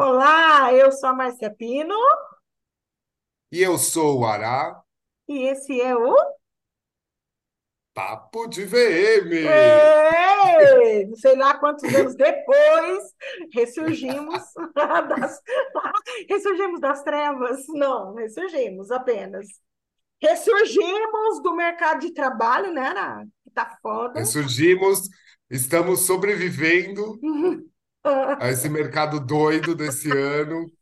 Olá, eu sou a Márcia Pino E eu sou o Ará, e esse é o. Papo de VM. Ei! Não sei lá quantos anos depois ressurgimos das, ressurgimos das trevas. Não, ressurgimos apenas. Ressurgimos do mercado de trabalho, né, Ana? Que tá foda. Ressurgimos, estamos sobrevivendo a esse mercado doido desse ano,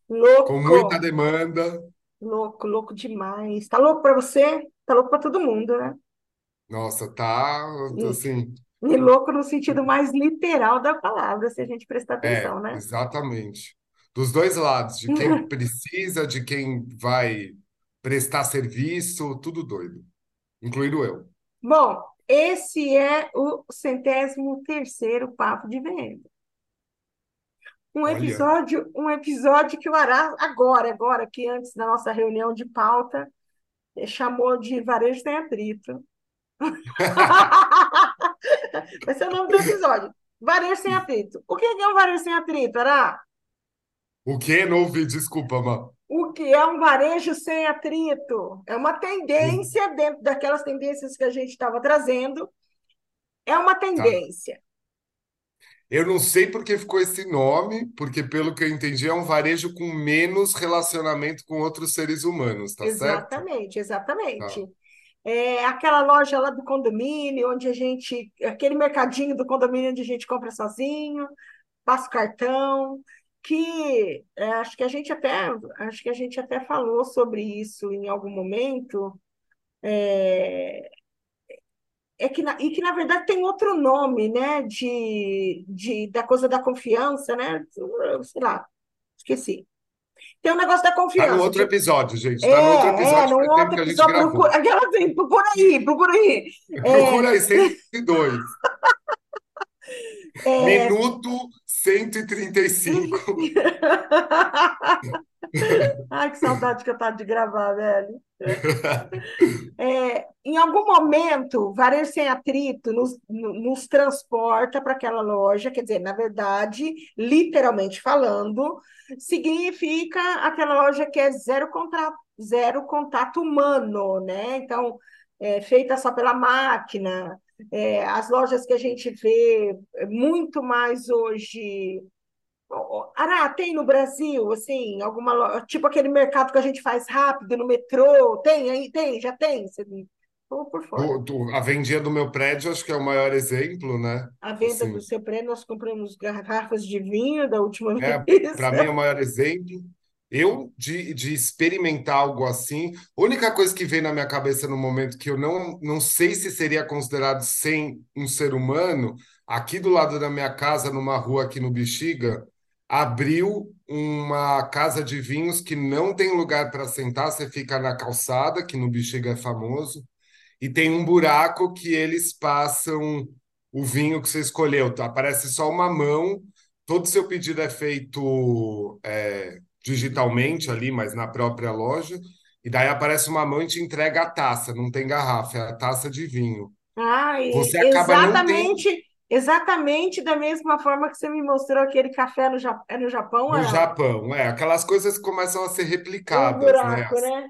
com muita Louco, demanda. louco, louco demais. Tá louco para você? Tá louco para todo mundo, né? Nossa, tá E, assim, e louco no sentido mais literal da palavra, se a gente prestar é, atenção, né? exatamente. Dos dois lados, de quem precisa, de quem vai prestar serviço, tudo doido, incluindo eu. Bom, esse é o centésimo terceiro Papo de Venda. Um Olha, episódio, um episódio que o Ará, agora, agora, que antes da nossa reunião de pauta, eh, chamou de Varejo Sem Atrito. Vai ser o nome do episódio. Varejo Sem Atrito. O que é um varejo sem atrito, Ará? o quê? Não ouvi, desculpa, mano. O que é um varejo sem atrito? É uma tendência dentro daquelas tendências que a gente estava trazendo. É uma Tá. Eu não sei por que ficou esse nome, porque pelo que eu entendi é um varejo com menos relacionamento com outros seres humanos, tá certo? Exatamente, Tá. exatamente. É aquela loja lá do condomínio, onde a gente, aquele mercadinho do condomínio onde a gente compra sozinho, passa o cartão, que é, acho que a gente até, acho que a gente até falou sobre isso em algum momento, é, é que na, e que na verdade tem outro nome, né, de, de da coisa da confiança, né? Sei lá, esqueci. Tem um negócio da Tá no confiança, outro tipo, episódio, gente. É, Tá no outro é, episódio que tempo outro episódio, procura, aquela assim, procura aí, procura aí. Procura É, aí, 102. é... Minuto 135. Ai, que saudade que eu tava de gravar, velho. É, em algum momento, Varejo Sem Atrito nos, nos transporta para aquela loja, quer dizer, na verdade, literalmente falando, significa aquela loja que é zero contato, zero contato humano, né? Então, é feita só pela máquina. É, as lojas que a gente vê muito mais hoje. Ará, tem no Brasil, assim, alguma loja, tipo aquele mercado que a gente faz rápido no metrô? Tem aí? Tem, já tem? Você... Estou por fora. Do- do- a vendinha do meu prédio, acho que é o maior exemplo, né? A venda do Assim, seu prêmio, nós compramos garrafas de vinho da última É, vez. para mim, é o maior exemplo. Eu, de, de experimentar algo assim, a única coisa que vem na minha cabeça no momento que eu não, não sei se seria considerado sem um ser humano, aqui do lado da minha casa, numa rua aqui no Bexiga, abriu uma casa de vinhos que não tem lugar para sentar, você fica na calçada, que no Bexiga é famoso, e tem um buraco que eles passam o vinho que você escolheu. Aparece só uma mão, todo seu pedido é feito é, digitalmente ali, mas na própria loja. E daí aparece uma mão e te entrega a taça, não tem garrafa, é a taça de vinho. Ai, Você acaba não tendo exatamente, exatamente da mesma forma que você me mostrou aquele café no, Ja- é no Japão, no era Japão, é, aquelas coisas começam a ser um replicadas, né? buraco, né?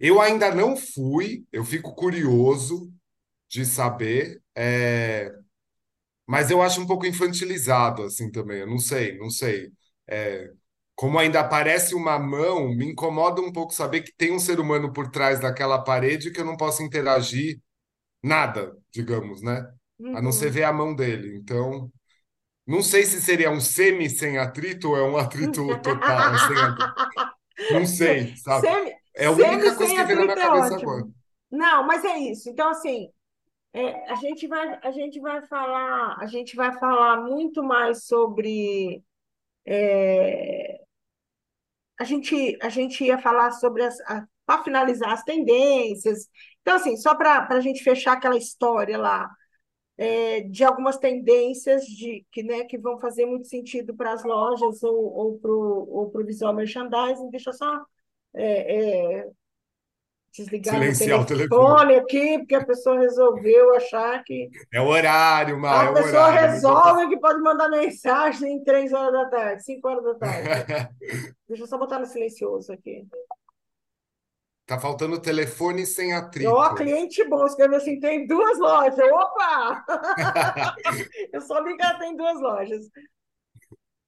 Eu ainda não fui, eu fico curioso de saber. é, Mas eu acho um pouco infantilizado, assim, também. Eu não sei, não sei. É, como ainda aparece uma mão, me incomoda um pouco saber que tem um ser humano por trás daquela parede que eu não posso interagir nada, digamos, né? A não ser Uhum. ver a mão dele. Então, não sei se seria um semi sem atrito ou é um atrito total, sem. Não Se- sei, sabe? Semi, É a única coisa que vem na minha é cabeça agora. ótimo. Não, mas é isso. Então, assim, é, a gente vai, a gente vai falar, a gente vai falar muito mais sobre. é, a gente, a gente ia falar sobre as, para finalizar as tendências. Então, assim, só para a gente fechar aquela história lá, é, de algumas tendências de, que, né, que vão fazer muito sentido para as lojas ou, ou para o ou visual merchandising. Deixa eu só é, é, desligar Silenciar o telefone. telefone aqui, porque a pessoa resolveu achar que. É o horário, Mar, é A o pessoa horário. resolve que pode mandar mensagem em três horas da tarde, cinco horas da tarde. Deixa eu só botar no silencioso aqui. Tá faltando telefone sem atrito. Ó, cliente bom, escreveu assim: tem duas lojas. Opa! Eu só ligar, tem duas lojas.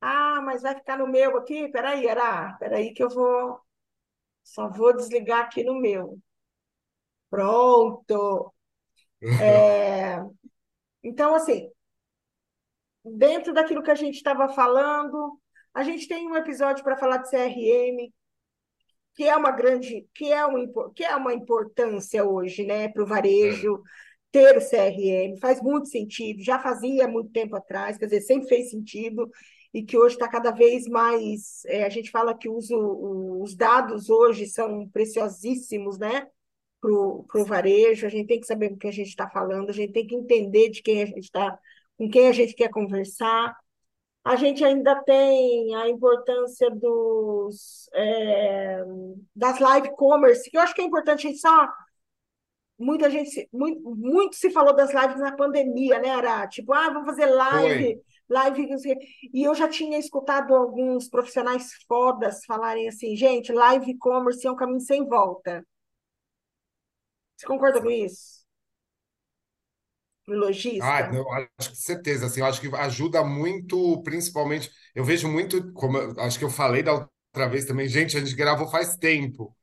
Ah, mas vai ficar no meu aqui? Peraí, Ara, peraí que eu vou. Só vou desligar aqui no meu. Pronto. É, Então, assim, dentro daquilo que a gente estava falando, a gente tem um episódio para falar de CRM, que é uma grande, que é, um, que é uma importância hoje, né, para o varejo ter o CRM, faz muito sentido, já fazia muito tempo atrás, quer dizer, sempre fez sentido, e que hoje está cada vez mais, é, a gente fala que usa o- os dados hoje são preciosíssimos, né, para o varejo, a gente tem que saber com quem a gente está falando, a gente tem que entender de quem a gente está, com quem a gente quer conversar. A gente ainda tem a importância dos, é, das live commerce, que eu acho que é importante a gente só. Muita gente, muito, muito se falou das lives na pandemia, né, Ara? Tipo, ah, vamos fazer live, Foi. Live. E eu já tinha escutado alguns profissionais fodas falarem assim, gente, live commerce é um caminho sem volta. Você concorda com isso? O Ah, não, acho que certeza, assim, eu acho que ajuda muito, principalmente, eu vejo muito, como eu- acho que eu falei da outra vez também, gente, a gente gravou faz tempo,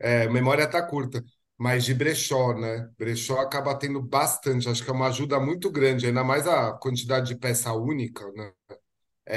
é, memória tá curta, mas de brechó, né? Brechó acaba tendo bastante, acho que é uma ajuda muito grande, ainda mais a quantidade de peça única, né?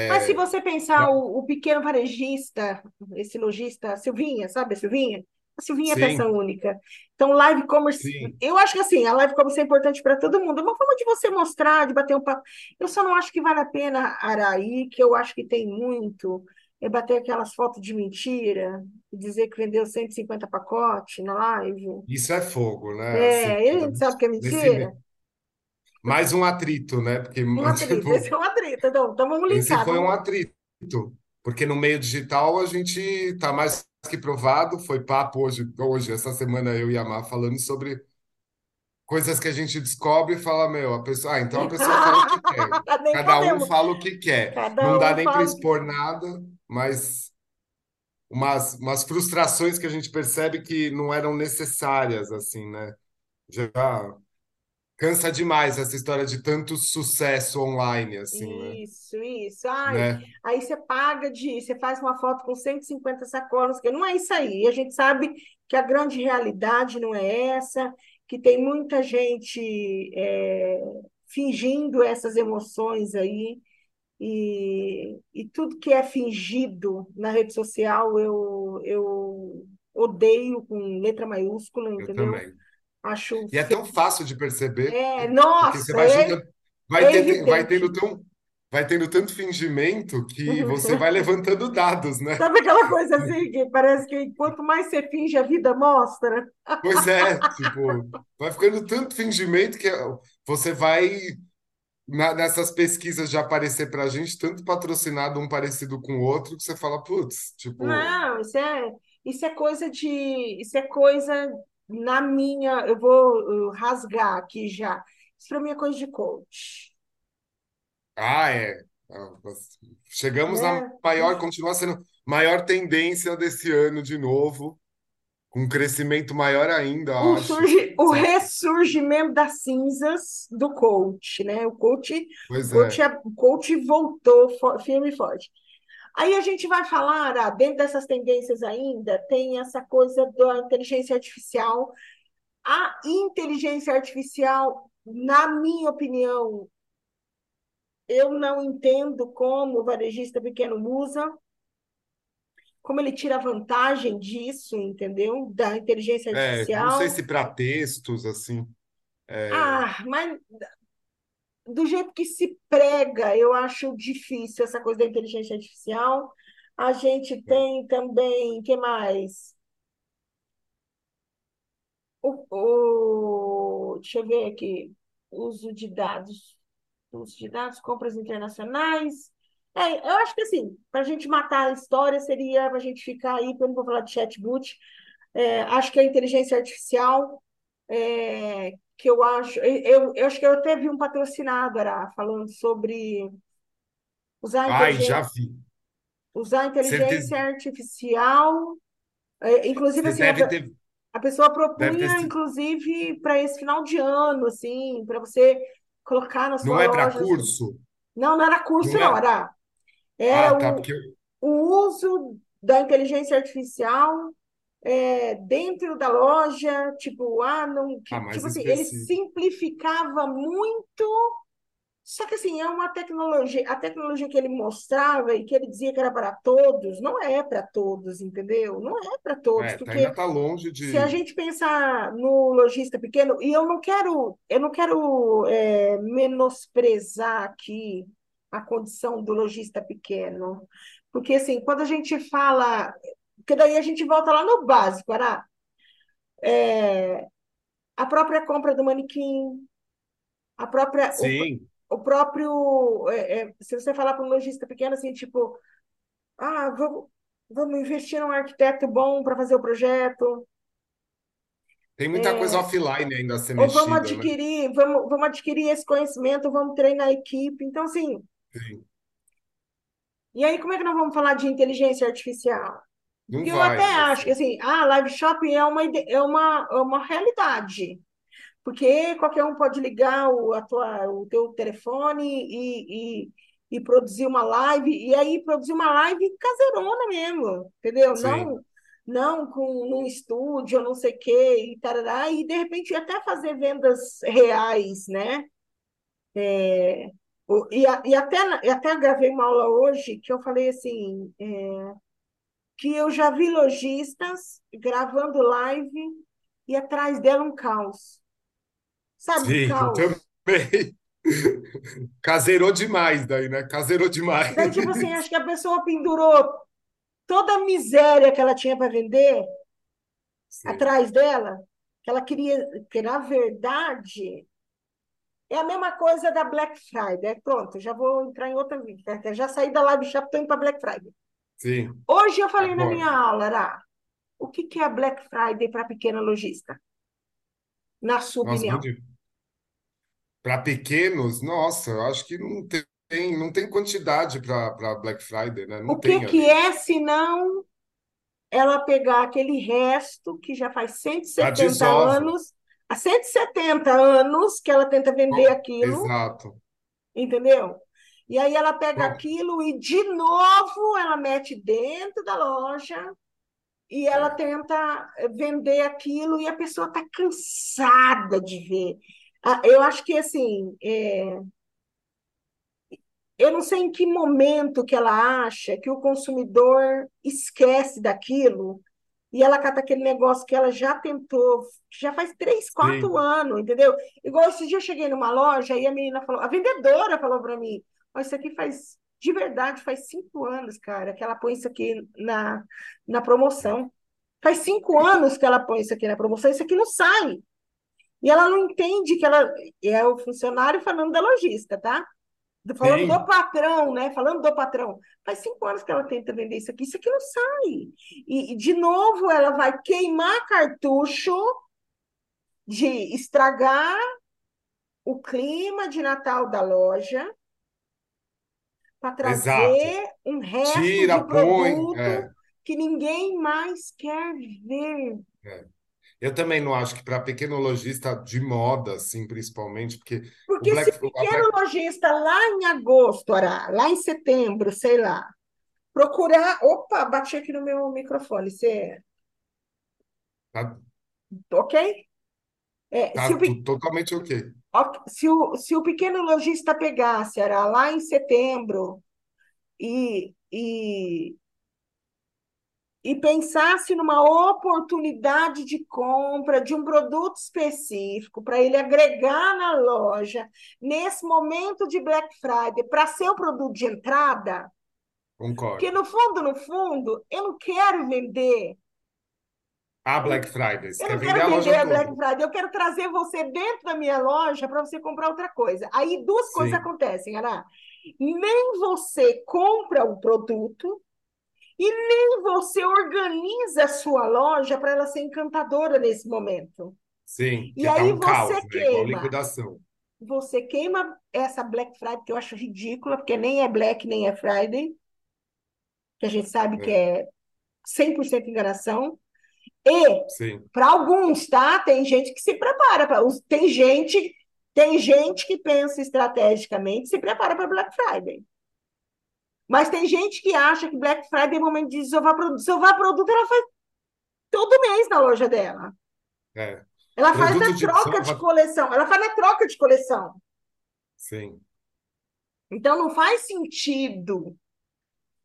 Mas se É, você pensar o, o pequeno varejista, esse lojista, Silvinha, sabe a Silvinha? A Silvinha é peça sim, única. Então, live commerce, sim, eu acho que assim, a live commerce é importante para todo mundo. É uma forma de você mostrar, de bater um papo. Eu só não acho que vale a pena, Araí, que eu acho que tem muito, é bater aquelas fotos de mentira e dizer que vendeu 150 pacotes na live. isso é fogo, né? Assim, É, a gente sabe que é nesse, mentira. mais um atrito, né? Porque, Um atrito, esse tipo, é um atrito. Então, então vamos Esse linkar, foi um vamos. atrito, porque no meio digital a gente está mais que provado. Foi papo hoje, hoje, essa semana eu e a Mar falando sobre coisas que a gente descobre e fala, meu, a pessoa, ah, então a pessoa fala o que quer. Cada um fala o que quer. Cada Não dá um nem para o que expor nada, mas umas, umas frustrações que a gente percebe que não eram necessárias, assim, né? Já cansa demais essa história de tanto sucesso online, assim, né? Isso, isso. Ai, Né? aí você paga de, você faz uma foto com 150 sacolas, que não é isso aí. A gente sabe que a grande realidade não é essa, que tem muita gente é, fingindo essas emoções aí, e, e tudo que é fingido na rede social eu, eu odeio com letra maiúscula, Eu entendeu? também. Acho E é tão fácil de perceber, É, porque você nossa, vai é, vai é ter, vai tendo tão, vai tendo tanto fingimento que você vai levantando dados, né? Sabe aquela coisa assim que parece que quanto mais você finge, a vida mostra? Pois é, tipo, vai ficando tanto fingimento que você vai na- nessas pesquisas de aparecer pra gente tanto patrocinado um parecido com o outro que você fala, putz, tipo, Não, isso é, isso é coisa de, isso é coisa na minha, eu vou rasgar aqui já. Isso para mim é coisa de coach, ah, é. Ah, Chegamos na né? maior, continua sendo maior tendência desse ano de novo, com um crescimento maior ainda, O, acho. surgi, o ressurgimento das cinzas do coach, né? O coach, Pois coach, é, é- coach voltou firme e forte. Aí a gente vai falar, ah, dentro dessas tendências ainda, tem essa coisa da inteligência artificial. A inteligência artificial, na minha opinião, eu não entendo como o varejista pequeno usa, como ele tira vantagem disso, entendeu? Da inteligência é, não sei artificial. se para textos assim, é, Ah, mas do jeito que se prega, eu acho difícil essa coisa da inteligência artificial. A gente é, tem também, que mais? O, o, deixa eu ver aqui, uso de dados, uso de dados, compras internacionais. É, eu acho que assim, para a gente matar a história seria para a gente ficar aí, para não vou falar de chatbot, É, acho que a inteligência artificial, é, que eu acho, eu, eu acho que eu até vi um patrocinado, era, falando sobre usar a Ai, já vi. usar a inteligência artificial, é, inclusive você assim, a, ter, a pessoa ter. propunha, se- inclusive, para esse final de ano, assim, para você colocar na Não sua é para loja. curso? Não, não era curso, Não não, é? era, era Ah, tá, o, porque o uso da inteligência artificial é, dentro da loja, tipo, ah, não, ah, que, tipo mais assim, ele simplificava muito, só que assim, é uma tecnologia, a tecnologia que ele mostrava e que ele dizia que era para todos, não é para todos, entendeu? Não é para todos, É, tá, ainda porque está longe se a de. gente pensar no lojista pequeno, e eu não quero, eu não quero é, menosprezar aqui a condição do lojista pequeno, porque assim, quando a gente fala, porque daí a gente volta lá no básico, era a própria compra do manequim, a própria, o, Sim, o próprio, é, é, se você falar para um lojista pequeno assim, tipo, ah, vamos, vamos investir num arquiteto bom para fazer o projeto, tem muita coisa offline ainda a ser ou vamos né? adquirir, vamos, vamos adquirir esse conhecimento, vamos treinar a equipe. Então, assim, Sim. e aí como é que nós vamos falar de inteligência artificial? Não Porque eu até acho que assim. ah, live shopping é uma, é uma, é uma realidade. Porque qualquer um pode ligar o, a tua, o teu telefone e, e, e produzir uma live, e aí produzir uma live caseirona mesmo, entendeu? Sim, Não, não com num estúdio, não sei o quê, e tarará, e de repente até fazer vendas reais, né? O- E, e até, e até gravei uma aula hoje que eu falei assim, é, que eu já vi lojistas gravando live e atrás dela um caos. Sabe, sim, eu caos. também. Caseirou demais daí, né? Caseirou demais. Daí, tipo assim, acho que a pessoa pendurou toda a miséria que ela tinha para vender Sim, atrás dela, que ela queria, que na verdade é a mesma coisa da Black Friday. Pronto, já vou entrar em outra vida. Já saí da Live Shop, estou indo para Black Friday. sim. Hoje eu falei na minha Agora, aula, Ara, o que que é a Black Friday para pequena lojista, na sua nossa, opinião? muito para pequenos, nossa, eu acho que não tem, não tem quantidade para Black Friday, né? O Não que tem que ali. é, se não ela pegar aquele resto que já faz cento e A setenta desova. anos, há 170 anos que ela tenta vender aquilo, Exato. entendeu? E aí ela pega aquilo e de novo ela mete dentro da loja e ela é, tenta vender aquilo e a pessoa está cansada de ver. Ah, Eu acho que assim, é, eu não sei em que momento que ela acha que o consumidor esquece daquilo e ela cata aquele negócio que ela já tentou, já faz três, quatro sim, anos, entendeu? Igual esse dia eu cheguei numa loja e a menina falou, a vendedora falou para mim, "Ó, isso aqui faz, de verdade, faz cinco anos, cara, que ela põe isso aqui na, na promoção. Faz cinco anos que ela põe isso aqui na promoção, isso aqui não sai. E ela não entende que ela é o funcionário falando da lojista, tá? Falando do patrão, né? Falando do patrão. Faz cinco anos que ela tenta vender isso aqui, isso aqui não sai. E, de novo, ela vai queimar cartucho de estragar o clima de Natal da loja para exato. trazer um resto de Tira, põe. produto é, que ninguém mais quer ver. é. Eu também não acho que para pequeno lojista de moda, assim, principalmente, porque Porque se Black, a pequeno lojista lá em agosto, Ará, lá em setembro, sei lá, procurar. Opa, bati aqui no meu microfone. Você. tá, Ok? É, se tá o, totalmente ok. se o, se o pequeno lojista pegasse, era lá em setembro, e, e, e pensasse numa oportunidade de compra de um produto específico para ele agregar na loja, nesse momento de Black Friday, para ser o produto de entrada, porque Concordo. no fundo, no fundo, eu não quero vender. A Black Friday, você eu não vender quero a vender a. Black Friday, eu quero trazer você dentro da minha loja para você comprar outra coisa. Aí duas coisas Sim, acontecem, Ana. Nem você compra o produto E nem você organiza a sua loja para ela ser encantadora nesse momento. Sim, E tá aí um você caos, né? Queima. liquidação. Você queima essa Black Friday, que eu acho ridícula, porque nem é Black, nem é Friday, que a gente sabe que É, é 100% enganação. E para alguns, tá? Tem gente que se prepara para tem gente tem gente que pensa estrategicamente, se prepara para Black Friday. Mas tem gente que acha que Black Friday é momento de desovar produto. Desovar produto ela faz todo mês na loja dela. é. Ela faz na de troca de coleção. Ela faz na troca de coleção. sim. Então não faz sentido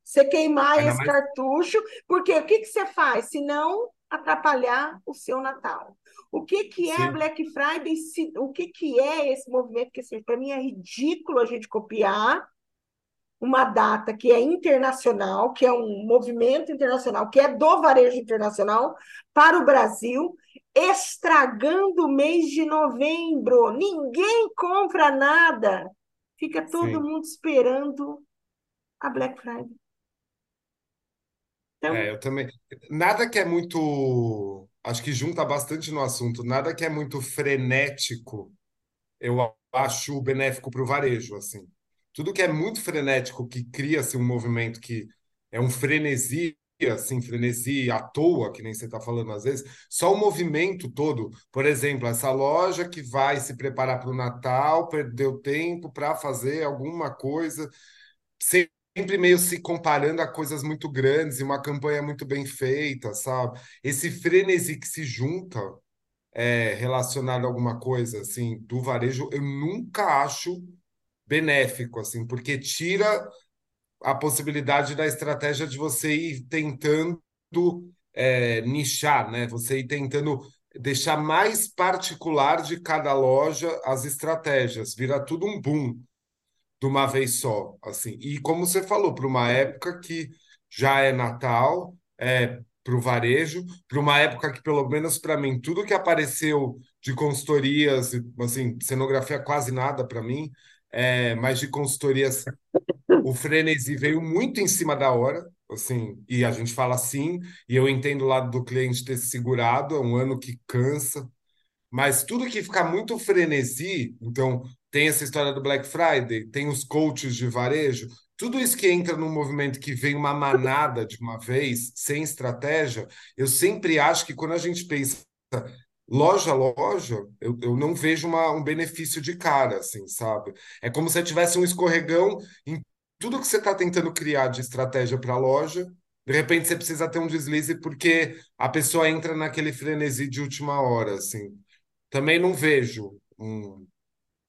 você queimar Ainda esse mais, cartucho, porque o que que você faz? Se não atrapalhar o seu Natal. O que que é sim, Black Friday? Se- o que que é esse movimento? Que assim, para mim é ridículo a gente copiar uma data que é internacional, que é um movimento internacional, que é do varejo internacional para o Brasil, estragando o mês de novembro. Ninguém compra nada. Fica todo sim. mundo esperando a Black Friday. É, Então, eu também. Nada que é muito. Acho que junta bastante no assunto. Nada que é muito frenético, eu acho benéfico para o varejo, assim. Tudo que é muito frenético, que cria-se um movimento que é um frenesi, assim, frenesi à toa, que nem você está falando às vezes, só o movimento todo. Por exemplo, essa loja que vai se preparar para o Natal, perdeu tempo para fazer alguma coisa sempre meio se comparando a coisas muito grandes e uma campanha muito bem feita, sabe? Esse frenesi que se junta é, relacionado a alguma coisa assim do varejo, eu nunca acho benéfico, assim, porque tira a possibilidade da estratégia de você ir tentando é, nichar, né? Você ir tentando deixar mais particular de cada loja as estratégias, vira tudo um boom de uma vez só, assim. E como você falou, para uma época que já é Natal, é para o varejo, para uma época que, pelo menos para mim, tudo que apareceu de consultorias, assim, cenografia quase nada para mim, é, mas de consultorias, o frenesi veio muito em cima da hora, assim, e a gente fala assim, e eu entendo o lado do cliente ter se segurado, é um ano que cansa, mas tudo que ficar muito frenesi, então tem essa história do Black Friday, tem os coaches de varejo, tudo isso que entra num movimento que vem uma manada de uma vez, sem estratégia, eu sempre acho que quando a gente pensa loja a loja, eu, eu não vejo uma, um benefício de cara, assim, sabe? É como se tivesse um escorregão em tudo que você está tentando criar de estratégia para a loja. De repente você precisa ter um deslize porque a pessoa entra naquele frenesi de última hora, assim. Também não vejo, um,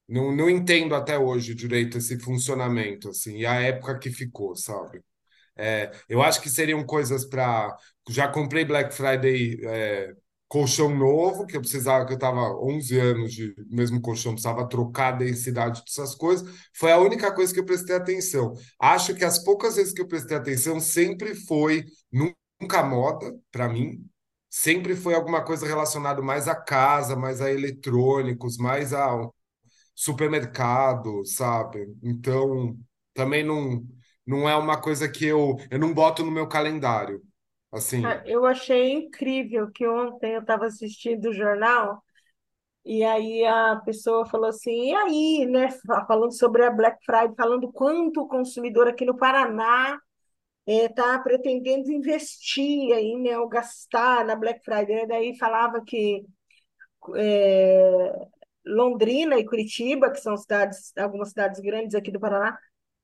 não, não entendo até hoje direito esse funcionamento, assim, e a época que ficou, sabe? É, eu acho que seriam coisas para. Já comprei Black Friday é, colchão novo, que eu precisava, que eu estava 11 anos de mesmo colchão, precisava trocar a densidade dessas coisas. Foi a única coisa que eu prestei atenção. Acho que as poucas vezes que eu prestei atenção sempre foi nunca moda, para mim. Sempre foi alguma coisa relacionada mais à casa, mais a eletrônicos, mais a supermercado, sabe? Então, também não, não é uma coisa que eu, eu não boto no meu calendário. Ah, Assim, eu achei incrível que ontem eu estava assistindo o jornal e aí a pessoa falou assim, e aí, né, fa- falando sobre a Black Friday, falando quanto o consumidor aqui no Paraná está pretendendo investir aí, né, ou gastar na Black Friday. Daí falava que é, Londrina e Curitiba, que são cidades, algumas cidades grandes aqui do Paraná,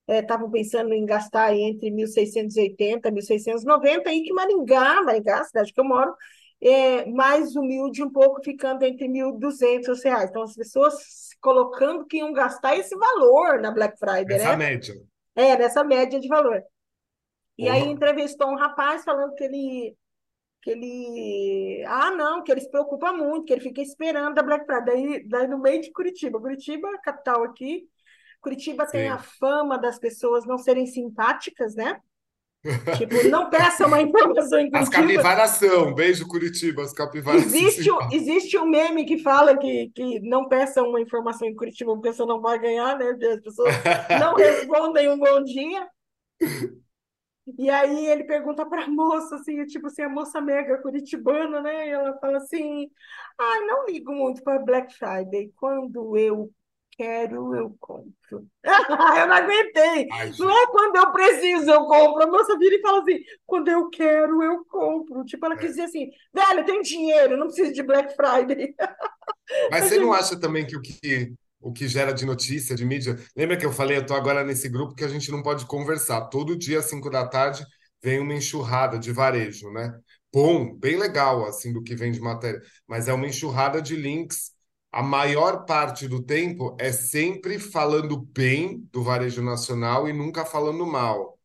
estavam pensando em gastar aí entre 1.680 e 1.690, e que Maringá, Maringá, cidade que eu moro, é mais humilde um pouco, ficando entre 1.200 reais. Então, as pessoas colocando que iam gastar esse valor na Black Friday, essa né? média. É, nessa média de valor. E aí Porra. entrevistou um rapaz falando que ele que ele. Ah, não, que ele se preocupa muito, que ele fica esperando a Black Friday. Daí, daí no meio de Curitiba. Curitiba, é capital aqui. Curitiba tem a Sim. fama das pessoas não serem simpáticas, né? Tipo, não peça uma informação em As Curitiba. capivaras são, beijo Curitiba, as capivaras Existe, um- existe um meme que fala que, que não peça uma informação em Curitiba, porque você não vai ganhar, né? As pessoas não respondem um bom dia. E aí ele pergunta para a moça, assim, tipo assim, a moça mega curitibana, né? E ela fala assim: ah, não ligo muito para Black Friday. Quando eu quero, eu compro. eu não aguentei. Ai, Não é quando eu preciso, eu compro. A moça vira e fala assim: quando eu quero, eu compro. Tipo, ela quis é. dizer assim: velho, eu tenho dinheiro, não preciso de Black Friday. Mas você não acha também que o que o que gera de notícia, de mídia? Lembra que eu falei, eu tô agora nesse grupo que a gente não pode conversar. Todo dia, às 5 da tarde, vem uma enxurrada de varejo, né? Bom, bem legal, assim, do que vem de matéria. Mas é uma enxurrada de links. A maior parte do tempo é sempre falando bem do varejo nacional e nunca falando mal.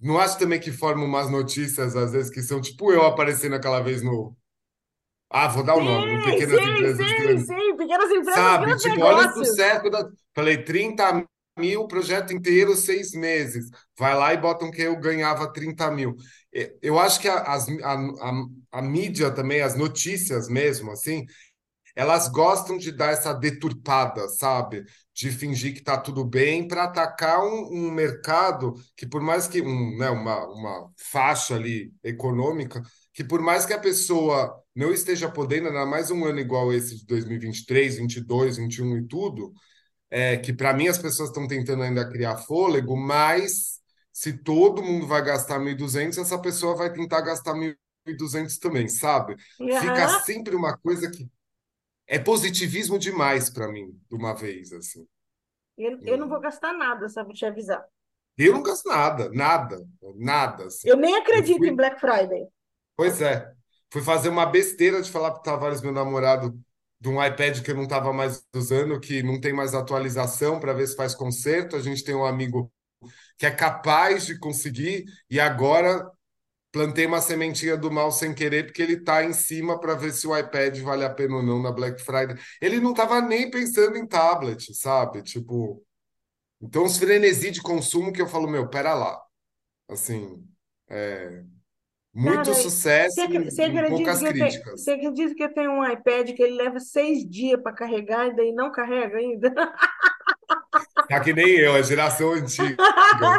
Não acho também que forma umas notícias, às vezes, que são tipo eu aparecendo aquela vez no. Ah, vou dar o nome, no Pequenas sim, Empresas sim, Grandes. sim. Pequenas empresas, Sabe? grandes Tipo, olha o sucesso da. Falei, 30 mil, projeto inteiro, seis meses. Vai lá e botam que eu ganhava 30 mil. Eu acho que a, as- a, a, a mídia também, as notícias mesmo, assim, elas gostam de dar essa deturpada, sabe? De fingir que tá tudo bem para atacar um, um mercado que, por mais que um, né, uma, uma faixa ali econômica, que por mais que a pessoa não esteja podendo, ainda mais um ano igual esse de 2023, 22, 21 e tudo, é que para mim as pessoas estão tentando ainda criar fôlego, mas se todo mundo vai gastar 1.200, essa pessoa vai tentar gastar 1.200 também, sabe? Fica Aham. sempre uma coisa que é positivismo demais para mim, de uma vez, assim. Eu, eu não vou gastar nada, só para te avisar. Eu não gasto nada, nada, nada, assim. Eu nem Eu acredito em fui, Black Friday. pois é, fui fazer uma besteira de falar pro Tavares, meu namorado, de um iPad que eu não estava mais usando, que não tem mais atualização para ver se faz conserto. A gente tem um amigo que é capaz de conseguir, e agora plantei uma sementinha do mal sem querer, porque ele tá em cima para ver se o iPad vale a pena ou não na Black Friday. Ele não estava nem pensando em tablet, sabe? Tipo. Então, os frenesi de consumo que eu falo, meu, pera lá. Assim, Cara, muito você sucesso você e, acredita poucas tenho, você críticas. acredita que eu tenho um iPad que ele leva seis dias para carregar e daí não carrega ainda? Tá que nem eu, a geração antiga.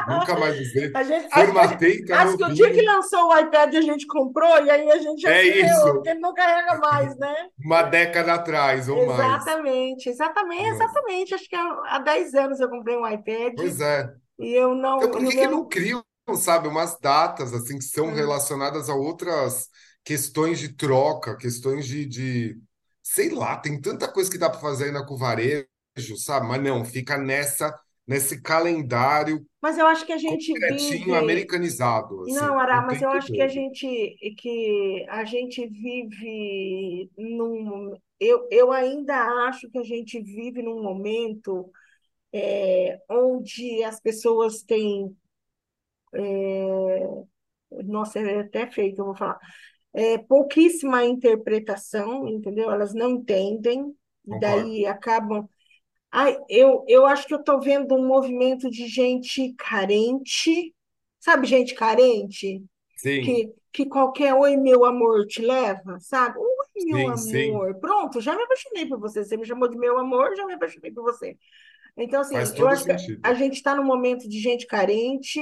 Nunca mais usei. A gente, acho Formatei, tá acho que o dia que lançou o iPad a gente comprou e aí a gente já É ferrou, porque isso. ele não carrega mais, né? Uma década atrás ou mais. Exatamente, exatamente, Nossa. exatamente. Acho que há há 10 anos eu comprei um iPad Pois é. e eu Então, não, por e o que que não criam, sabe, umas datas assim que são Hum. relacionadas a outras questões de troca, questões de, de... Sei lá, tem tanta coisa que dá para fazer ainda com o varejo, sabe? Mas não, fica nessa, nesse calendário Mas eu acho que a gente vive. americanizado, Não, assim, Ará, o mas eu acho que a gente que a gente vive num. Eu, eu ainda acho que a gente vive num momento é, onde as pessoas têm. Nossa, é até feio que eu vou falar. É, pouquíssima interpretação, entendeu? Elas não entendem, e daí acabam. Ai, eu, eu acho que eu estou vendo um movimento de gente carente, sabe, gente carente? Sim, que, que qualquer oi, meu amor, te leva, sabe? Oi, meu sim, sim. amor. Pronto, já me apaixonei por você. Você me chamou de meu amor, já me apaixonei por você. Então, assim, eu acho que a gente está num momento de gente carente,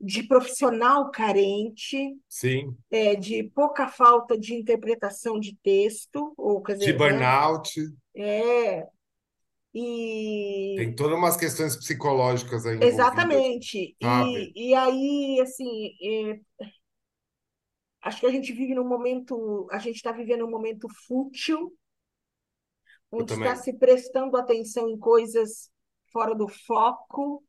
de profissional carente, Sim. é, de pouca falta de interpretação de texto, ou quer De dizer, né? burnout, É, e tem todas umas questões psicológicas aí exatamente. E, e aí, assim, é, acho que a gente vive num momento, a gente está vivendo um momento fútil onde está se prestando atenção em coisas fora do foco.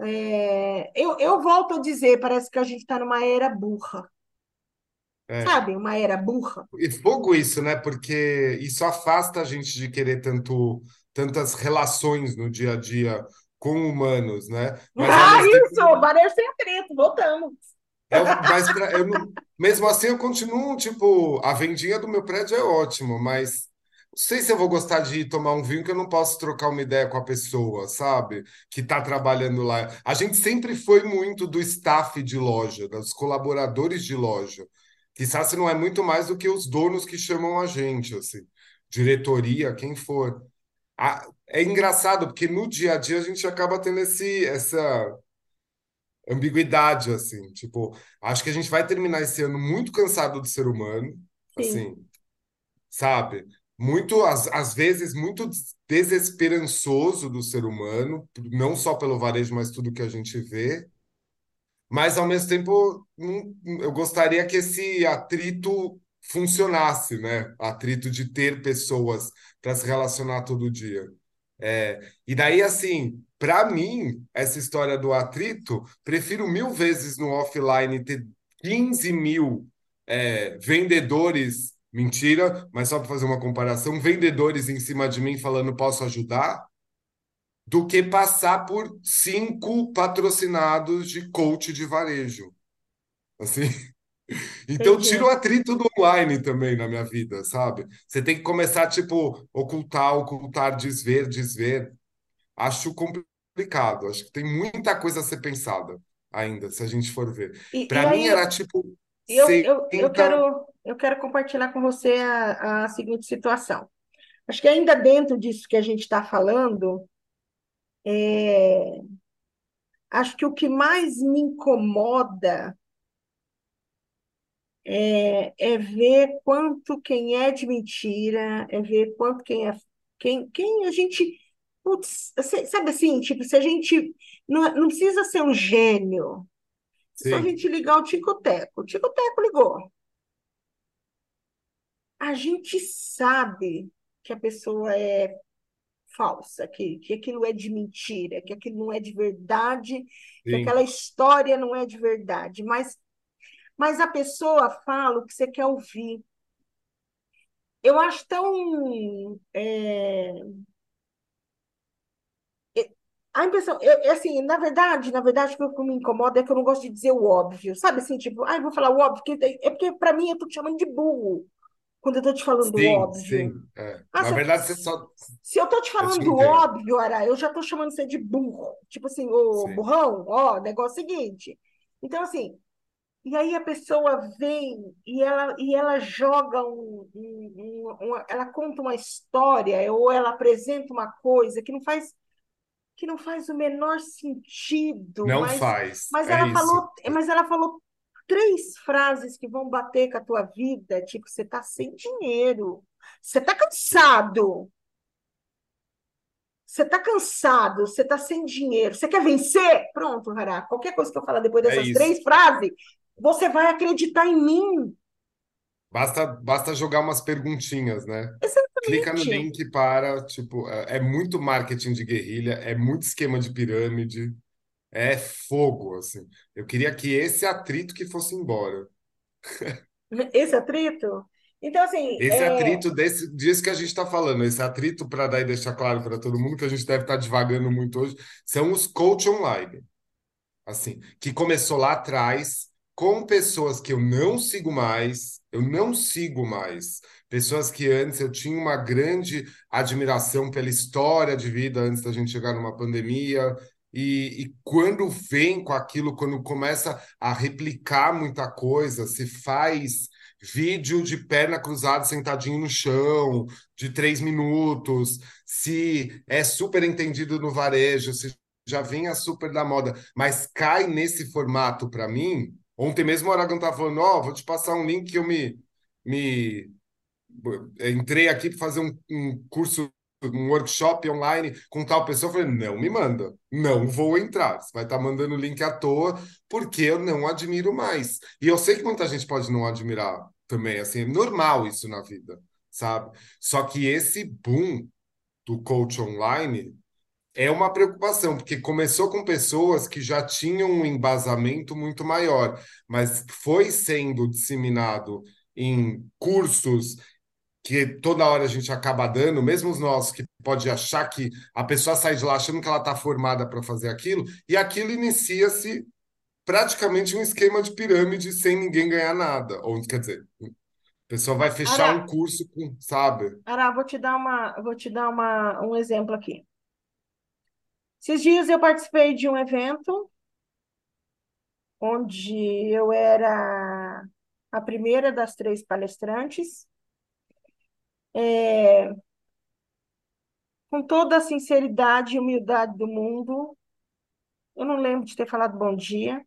É, eu, eu volto a dizer, parece que a gente está numa era burra, É. sabe? Uma era burra. E fogo isso, né? Porque isso afasta a gente de querer tanto, tantas relações no dia a dia com humanos, né? Mas Ah, tempo, isso! Valer sem preto, voltamos. é, o- mas pra, eu não, mesmo assim eu continuo, tipo, a vendinha do meu prédio é ótimo, mas não sei se eu vou gostar de ir tomar um vinho que eu não posso trocar uma ideia com a pessoa, sabe? Que está trabalhando lá. A gente sempre foi muito do staff de loja, dos colaboradores de loja. Quizás se não é muito mais do que os donos que chamam a gente, assim, diretoria, quem for. É engraçado, porque no dia a dia a gente acaba tendo esse, essa ambiguidade, assim. Tipo, acho que a gente vai terminar esse ano muito cansado do ser humano, Sim, assim, sabe? Muito, às, às vezes, muito desesperançoso do ser humano, não só pelo varejo, mas tudo que a gente vê. Mas, ao mesmo tempo, eu gostaria que esse atrito funcionasse, né? Atrito de ter pessoas para se relacionar todo dia. É, e daí, assim, para mim, essa história do atrito, prefiro mil vezes no offline ter 15 mil é, vendedores, mentira, mas só para fazer uma comparação, vendedores em cima de mim falando posso ajudar, do que passar por cinco patrocinados de coach de varejo. Assim, então tira o entendi. atrito do online também na minha vida, sabe? Você tem que começar, tipo, ocultar, ocultar, desver, desver. Acho complicado. Acho que tem muita coisa a ser pensada ainda, se a gente for ver. Para mim aí era tipo, eu, eu, eu senta. quero eu quero compartilhar com você a, a seguinte situação. Acho que ainda dentro disso que a gente está falando, é, acho que o que mais me incomoda é, é ver quanto quem é de mentira, é ver quanto quem é quem, quem a gente putz, sabe assim, tipo, se a gente não, não precisa ser um gênio, se só a Sim, gente ligar o tico-teco, o tico-teco ligou. A gente sabe que a pessoa é falsa, que, que aquilo é de mentira, que aquilo não é de verdade, que aquela sim, história não é de verdade, mas, mas a pessoa fala o que você quer ouvir. Eu acho tão. é, é, a impressão, eu, é assim, na verdade, na verdade, o que me incomoda é que eu não gosto de dizer o óbvio, sabe assim, tipo, ah, vou falar o óbvio, porque, é porque para mim eu tô te chamando de burro quando eu tô te falando do sim, óbvio. sim. é. Ah, Na verdade, você só. se eu tô te Eu falando te óbvio, Ara, eu já tô chamando você de burro. Tipo assim, ô Sim. burrão, ó, negócio é o seguinte. Então, assim, e aí a pessoa vem e ela, e ela joga um, um- um- uma- ela conta uma história ou ela apresenta uma coisa que não faz que não faz o menor sentido, Não mas, faz. mas É ela isso. falou, mas ela falou três frases que vão bater com a tua vida, tipo, você tá sem dinheiro, você tá cansado, você tá cansado, você tá sem dinheiro, você quer vencer? Pronto, Hará. Qualquer coisa que eu falar depois É dessas isso. três frases, você vai acreditar em mim. Basta, basta jogar umas perguntinhas, né? Clica no Exatamente. link para, tipo, é é muito marketing de guerrilha, é muito esquema de pirâmide, é fogo, assim. Eu queria que esse atrito que fosse embora. Esse atrito. Então, assim, Esse é, atrito desse, disso que a gente está falando, esse atrito, para daí deixar claro para todo mundo que a gente deve estar divagando muito hoje, são os coach online, assim, que começou lá atrás com pessoas que eu não sigo mais, eu não sigo mais, pessoas que antes eu tinha uma grande admiração pela história de vida antes da gente chegar numa pandemia. E, e quando vem com aquilo, quando começa a replicar muita coisa, se faz vídeo de perna cruzada sentadinho no chão, de três minutos, se é super entendido no varejo, se já vem a super da moda, mas cai nesse formato para mim. Ontem mesmo o Aragão estava falando: Ó, vou te passar um link que eu me, me entrei aqui para fazer um, um curso, um workshop online com tal pessoa. Eu falei: não me manda, não vou entrar. Você vai estar mandando link à toa, porque eu não admiro mais. E eu sei que muita gente pode não admirar também, assim, é normal isso na vida, sabe? Só que esse boom do coach online é uma preocupação, porque começou com pessoas que já tinham um embasamento muito maior, mas foi sendo disseminado em cursos que toda hora a gente acaba dando, mesmo os nossos, que pode achar que a pessoa sai de lá achando que ela está formada para fazer aquilo, e aquilo inicia-se praticamente um esquema de pirâmide sem ninguém ganhar nada. Ou, quer dizer, a pessoa vai fechar um Ara, curso com, sabe? Ara, vou te dar uma, vou te dar uma, um exemplo aqui. Esses dias eu participei de um evento onde eu era a primeira das três palestrantes, é, com toda a sinceridade e humildade do mundo. Eu não lembro de ter falado bom dia.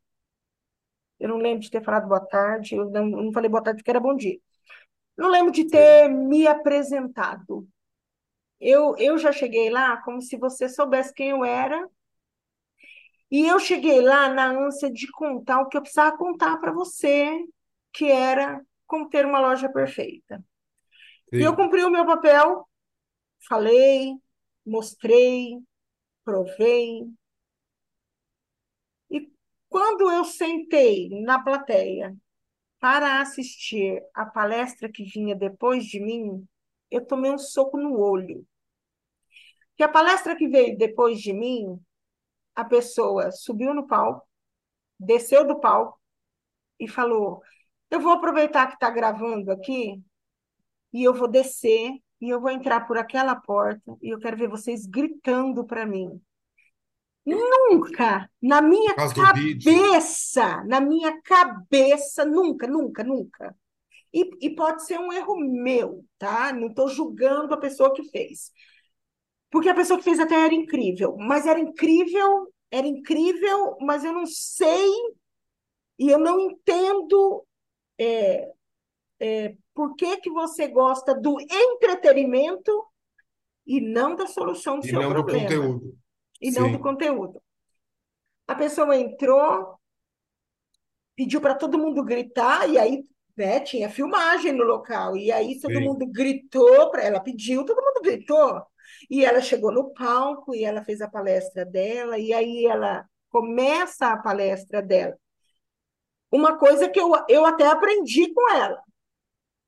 Eu não lembro de ter falado boa tarde. Eu não, não falei boa tarde porque era bom dia. Não lembro de ter me apresentado. Eu, eu já cheguei lá como se você soubesse quem eu era. E eu cheguei lá na ânsia de contar o que eu precisava contar para você, que era como ter uma loja perfeita. E eu Sim. cumpri o meu papel, falei, mostrei, provei. E quando eu sentei na plateia para assistir a palestra que vinha depois de mim, eu tomei um soco no olho. Que a palestra que veio depois de mim, a pessoa subiu no palco, desceu do palco e falou: Eu vou aproveitar que está gravando aqui e eu vou descer e eu vou entrar por aquela porta e eu quero ver vocês gritando para mim. Nunca, na minha cabeça, na minha cabeça, nunca, nunca, nunca. E, e pode ser um erro meu, tá? Não estou julgando a pessoa que fez. Porque a pessoa que fez até era incrível, mas era incrível, era incrível, mas eu não sei e eu não entendo é, é, por que, que você gosta do entretenimento e não da solução do E seu não do problema, conteúdo. e não do Sim, conteúdo. A pessoa entrou, pediu para todo mundo gritar, e aí né, tinha filmagem no local, e aí todo sim. mundo gritou para ela, pediu, todo mundo gritou. E ela chegou no palco e ela fez a palestra dela, e aí ela começa a palestra dela. Uma coisa que eu, eu até aprendi com ela.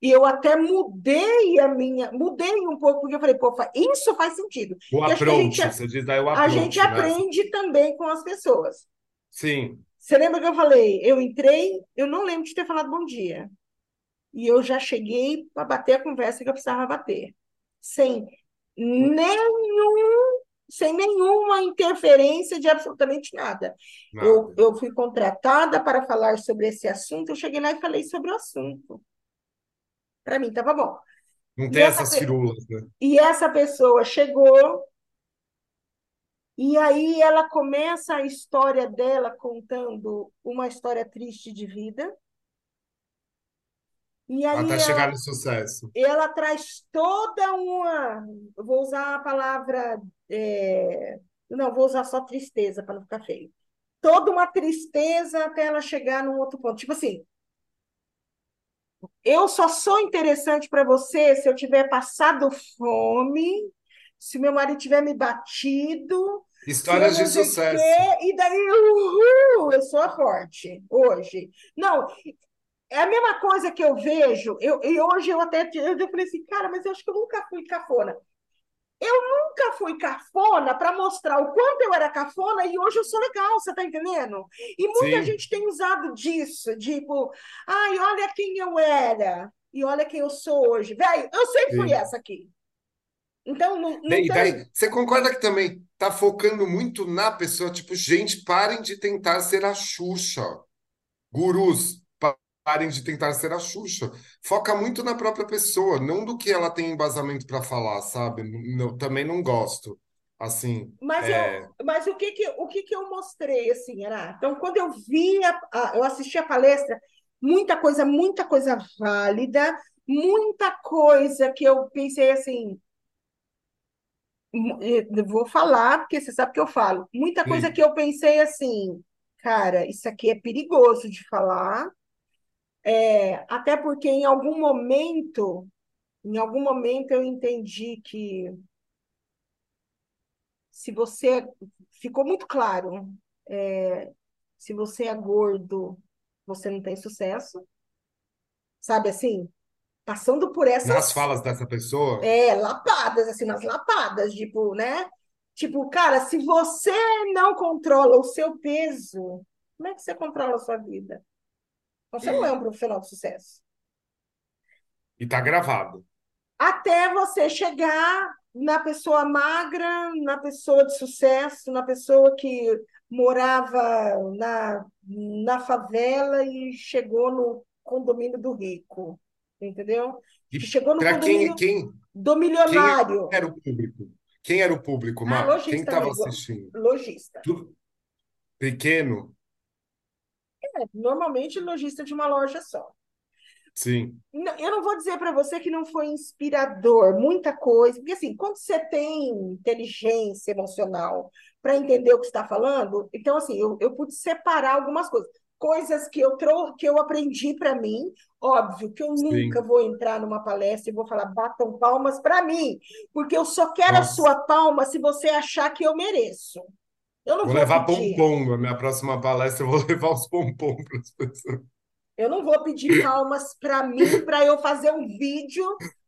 E eu até mudei a minha, mudei um pouco, porque eu falei, pô, isso faz sentido. O a gente, approach, você diz aí o a gente approach, né? aprende também com as pessoas. Sim. Você lembra que eu falei? Eu entrei, eu não lembro de ter falado bom dia. E eu já cheguei para bater a conversa que eu precisava bater. Sem nenhum, sem nenhuma interferência de absolutamente nada. Eu, Nada. eu fui contratada para falar sobre esse assunto, eu cheguei lá e falei sobre o assunto. Para mim, estava bom. Não E tem essa, essas firulas, né? e essa pessoa chegou, e aí ela começa a história dela contando uma história triste de vida. E aí Até chegar ela, no sucesso. ela traz toda uma. Vou usar a palavra. é, não, vou usar só tristeza para não ficar feio. Toda uma tristeza até ela chegar num outro ponto. Tipo assim, eu só sou interessante para você se eu tiver passado fome, se meu marido tiver me batido, Histórias de sucesso. e daí, uhul, eu sou a forte hoje. Não, é a mesma coisa que eu vejo, eu, e hoje eu até eu falei assim, cara, mas eu acho que eu nunca fui cafona. Eu nunca fui cafona para mostrar o quanto eu era cafona e hoje eu sou legal, você tá entendendo? E muita Sim. gente tem usado disso, tipo, ai, olha quem eu era e olha quem eu sou hoje. Velho, eu sempre fui Sim. essa aqui. Então, não, não E daí, tem. você concorda que também tá focando muito na pessoa? Tipo, gente, parem de tentar ser a Xuxa. Gurus, parem de tentar ser a Xuxa. Foca muito na própria pessoa, não do que ela tem embasamento para falar, sabe? Não- também não gosto. Assim, Mas, eu, é, mas o que que, o que que eu mostrei, assim, era? Então, quando eu vi, a, a- eu assisti a palestra, muita coisa, muita coisa válida, muita coisa que eu pensei assim, eu vou falar, porque você sabe que eu falo, muita coisa sim. que eu pensei assim, cara, isso aqui é perigoso de falar, é, até porque em algum momento, em algum momento eu entendi que se você, ficou muito claro, é, se você é gordo, você não tem sucesso, sabe assim? Passando por Nas essas falas dessa pessoa, é, lapadas, assim, umas lapadas, tipo, né? Tipo, cara, se você não controla o seu peso, como é que você controla a sua vida? Você não é um profissional de sucesso. e tá gravado. Até você chegar na pessoa magra, na pessoa de sucesso, na pessoa que morava na, na favela e chegou no condomínio do rico, entendeu? E chegou no para quem, condomínio quem, do quem milionário. era o público? Quem era o público, Ah, Má? Quem estava assistindo? lojista. Pequeno? Normalmente lojista de uma loja só. Sim. Eu não vou dizer para você que não foi inspirador, muita coisa, porque assim, quando você tem inteligência emocional para entender o que está falando, então assim, eu, eu pude separar algumas coisas. Coisas que eu trou que eu aprendi para mim, óbvio que eu Sim. nunca vou entrar numa palestra e vou falar batam palmas para mim, porque eu só quero Nossa. a sua palma se você achar que eu mereço. Eu não Vou vou levar pedir. pompom na minha próxima palestra, eu vou levar os pompom para as pessoas. Eu não vou pedir palmas para mim para eu fazer um vídeo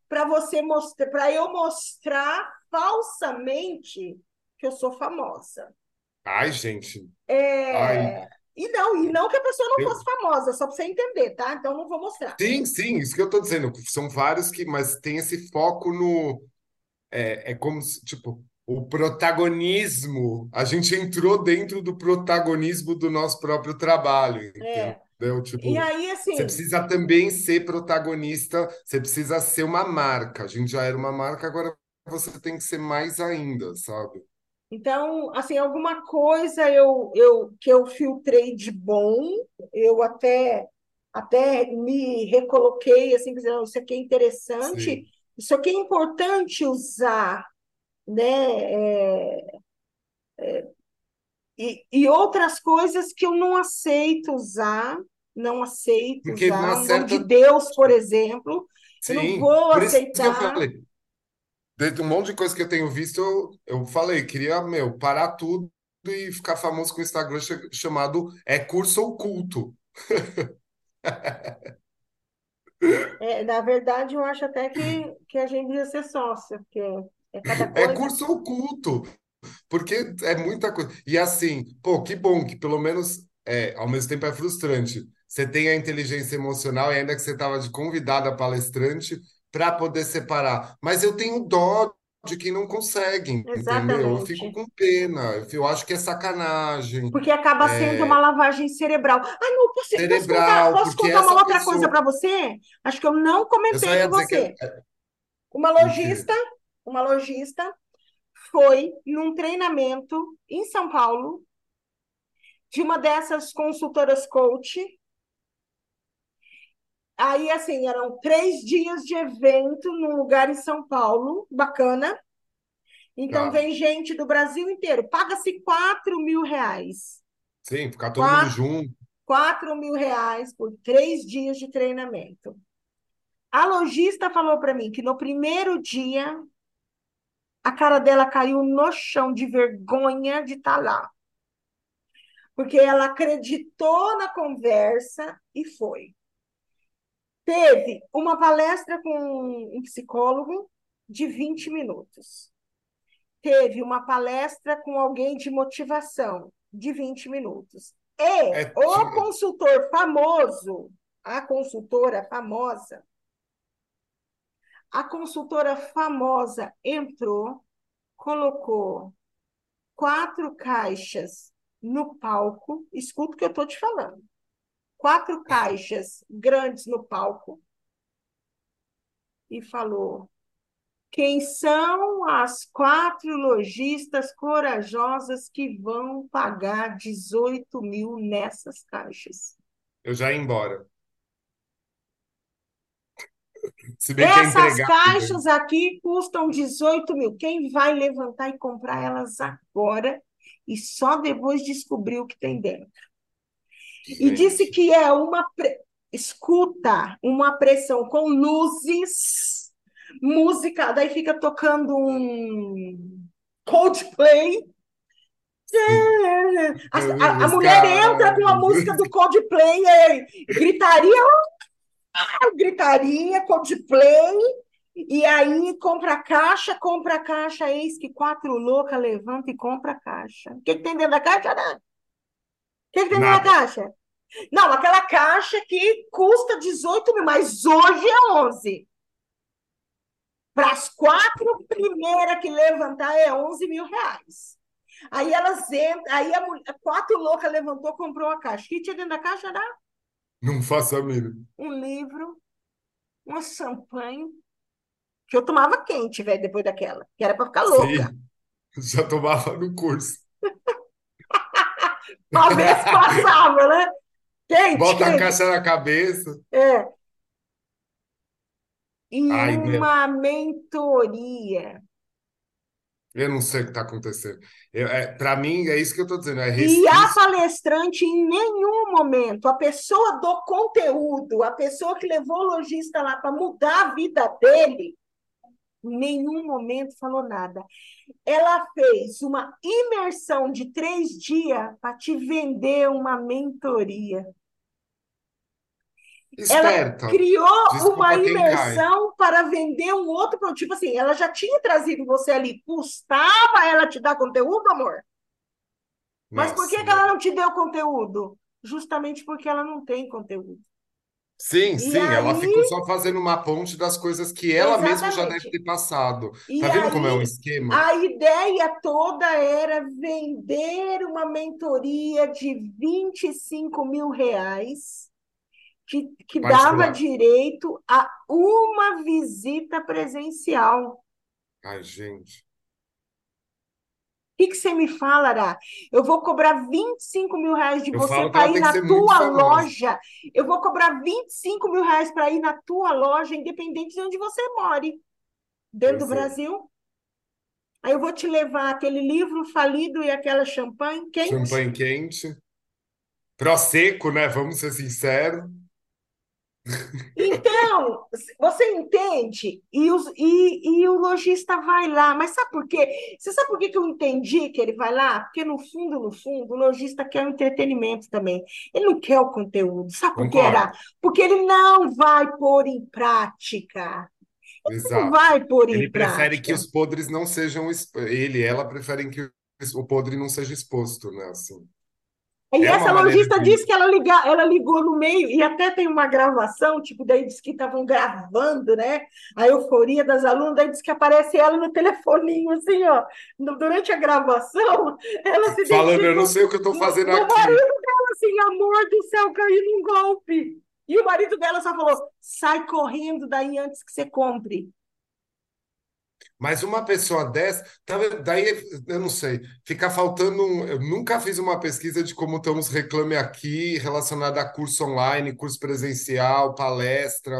para você mostrar, para eu mostrar falsamente que eu sou famosa. Ai, gente. É, Ai, E não, e não que a pessoa não eu... fosse famosa, só para você entender, tá? Então não vou mostrar. Sim, sim, isso que eu tô dizendo. São vários que, mas tem esse foco no. É, é como se, tipo, o protagonismo. A gente entrou dentro do protagonismo do nosso próprio trabalho, É. entendeu? E Tipo, aí, você assim, precisa também ser protagonista, você precisa ser uma marca. A gente já era uma marca, agora você tem que ser mais ainda, sabe? então, assim, alguma coisa eu, eu que eu filtrei de bom, eu até até me recoloquei assim, dizendo, isso aqui é interessante, Sim. isso aqui é importante usar, né? É, E, e outras coisas que eu não aceito usar, não aceito Porque usar. uma nome de certa. Deus, por exemplo, eu não Sim, vou por isso que eu aceitar. falei. De um monte de coisa que eu tenho visto, eu, eu falei, queria, meu, parar tudo e ficar famoso com o Instagram cha- chamado É Curso Oculto. É, na verdade, eu acho até que, que a gente devia ser sócio, porque é cada É coisa. curso oculto, porque é muita coisa. E assim, pô, que bom que pelo menos, é, ao mesmo tempo é frustrante. Você tem a inteligência emocional e ainda que você estava de convidada palestrante para poder separar. Mas eu tenho dó de quem não consegue, entendeu? Eu fico Exatamente. com pena. Eu, eu acho que é sacanagem. Porque acaba sendo uma É, lavagem cerebral. Ah, não, posso, posso contar, cerebral, posso contar uma outra coisa pessoa. para você? Acho que eu não Eu comentei ia com dizer que. você. Uma lojista, uma lojista foi num treinamento em São Paulo de uma dessas consultoras coach. Aí, assim, eram três dias de evento num lugar em São Paulo, bacana. Então, Tá. vem gente do Brasil inteiro. Paga-se 4 mil reais. Sim, ficar todo mundo 4, junto. 4 mil reais por três dias de treinamento. A lojista falou para mim que no primeiro dia a cara dela caiu no chão de vergonha de estar lá. Porque ela acreditou na conversa e foi. Teve uma palestra com um psicólogo de 20 minutos. Teve uma palestra com alguém de motivação de 20 minutos. E É, o consultor famoso, a consultora famosa, a consultora famosa entrou, colocou quatro caixas no palco, escuta o que eu estou te falando. Quatro caixas grandes no palco e falou: quem são as quatro lojistas corajosas que vão pagar 18 mil nessas caixas? eu já ia embora. Se bem que é Essas entregável. caixas aqui custam 18 mil. Quem vai levantar e comprar elas agora e só depois descobrir o que tem dentro? E disse que é uma. pre- Escuta, uma pressão com luzes, música, daí fica tocando um Coldplay. A, a- a mulher entra com a música do Coldplay, é gritaria, gritaria, Coldplay, e aí compra a caixa, compra a caixa, eis que quatro loucas levanta e compra a caixa. O que, que tem dentro da caixa, Ana? O que, que tem dentro da Nada. caixa? Não, aquela caixa que custa 18 mil, mas hoje é 11. Para as quatro primeiras que levantar é 11 mil reais. Aí elas entram, aí a mulher, quatro loucas levantou, comprou a caixa. O que tinha dentro da caixa era Não faço a mínima. um livro, um champanhe, que eu tomava quente, velho, depois daquela, que era para ficar louca. Sim, já tomava no curso. Ver se passava, né? Quente, Bota a quente. caixa na cabeça. É. E Ai, meu, uma mentoria. Eu não sei o que está acontecendo. É, para mim, é isso que eu estou dizendo. É E a palestrante, em nenhum momento, a pessoa do conteúdo, a pessoa que levou o lojista lá para mudar a vida dele, em nenhum momento falou nada. Ela fez uma imersão de três dias para te vender uma mentoria. Ela Esperta. criou uma cai. imersão para vender um outro produto. Tipo assim, ela já tinha trazido você ali. Custava ela te dar conteúdo, amor? Mas por que, que ela não te deu conteúdo? Justamente porque ela não tem conteúdo. Sim, E sim, ela aí, ficou só fazendo uma ponte das coisas que ela mesma já deve ter passado. E Tá vendo como é um aí, esquema? a ideia toda era vender uma mentoria de 25 mil reais, que, que dava direito a uma visita presencial. Ai, gente. O que, que você me fala, Ará? Eu vou cobrar 25 mil reais de Eu você para ir na tua loja. Eu vou cobrar 25 mil reais para ir na tua loja, independente de onde você more, dentro do Pois é. Brasil. Aí eu vou te levar aquele livro falido e aquela champanhe quente. Champanhe quente. Prosecco, né? Vamos ser sinceros. Então, você entende? E, os, e, e o lojista vai lá. Mas sabe por quê? Você sabe por que que eu entendi que ele vai lá? Porque no fundo, no fundo, o lojista quer o entretenimento também. Ele não quer o conteúdo. Sabe por quê? Concordo. Porque ele não vai pôr em prática. Não Exato. vai pôr Ele em prefere que prática. os podres não sejam. Ele e ela preferem que o podre não seja exposto, né? Assim. E É essa lojista de. disse que ela, liga, ela ligou no meio, e até tem uma gravação, tipo, daí disse que estavam gravando, né? A euforia das alunas, daí disse que aparece ela no telefoninho, assim, ó. Durante a gravação, ela se Falando, eu não sei o que eu tô no, fazendo aqui. marido dela, assim, amor do céu, caí num golpe. E o marido dela só falou, sai correndo daí antes que você compre. Mas uma pessoa dessa, tá daí eu não sei, fica faltando um. Eu nunca fiz uma pesquisa de como estão os reclame aqui relacionado a curso online, curso presencial, palestra.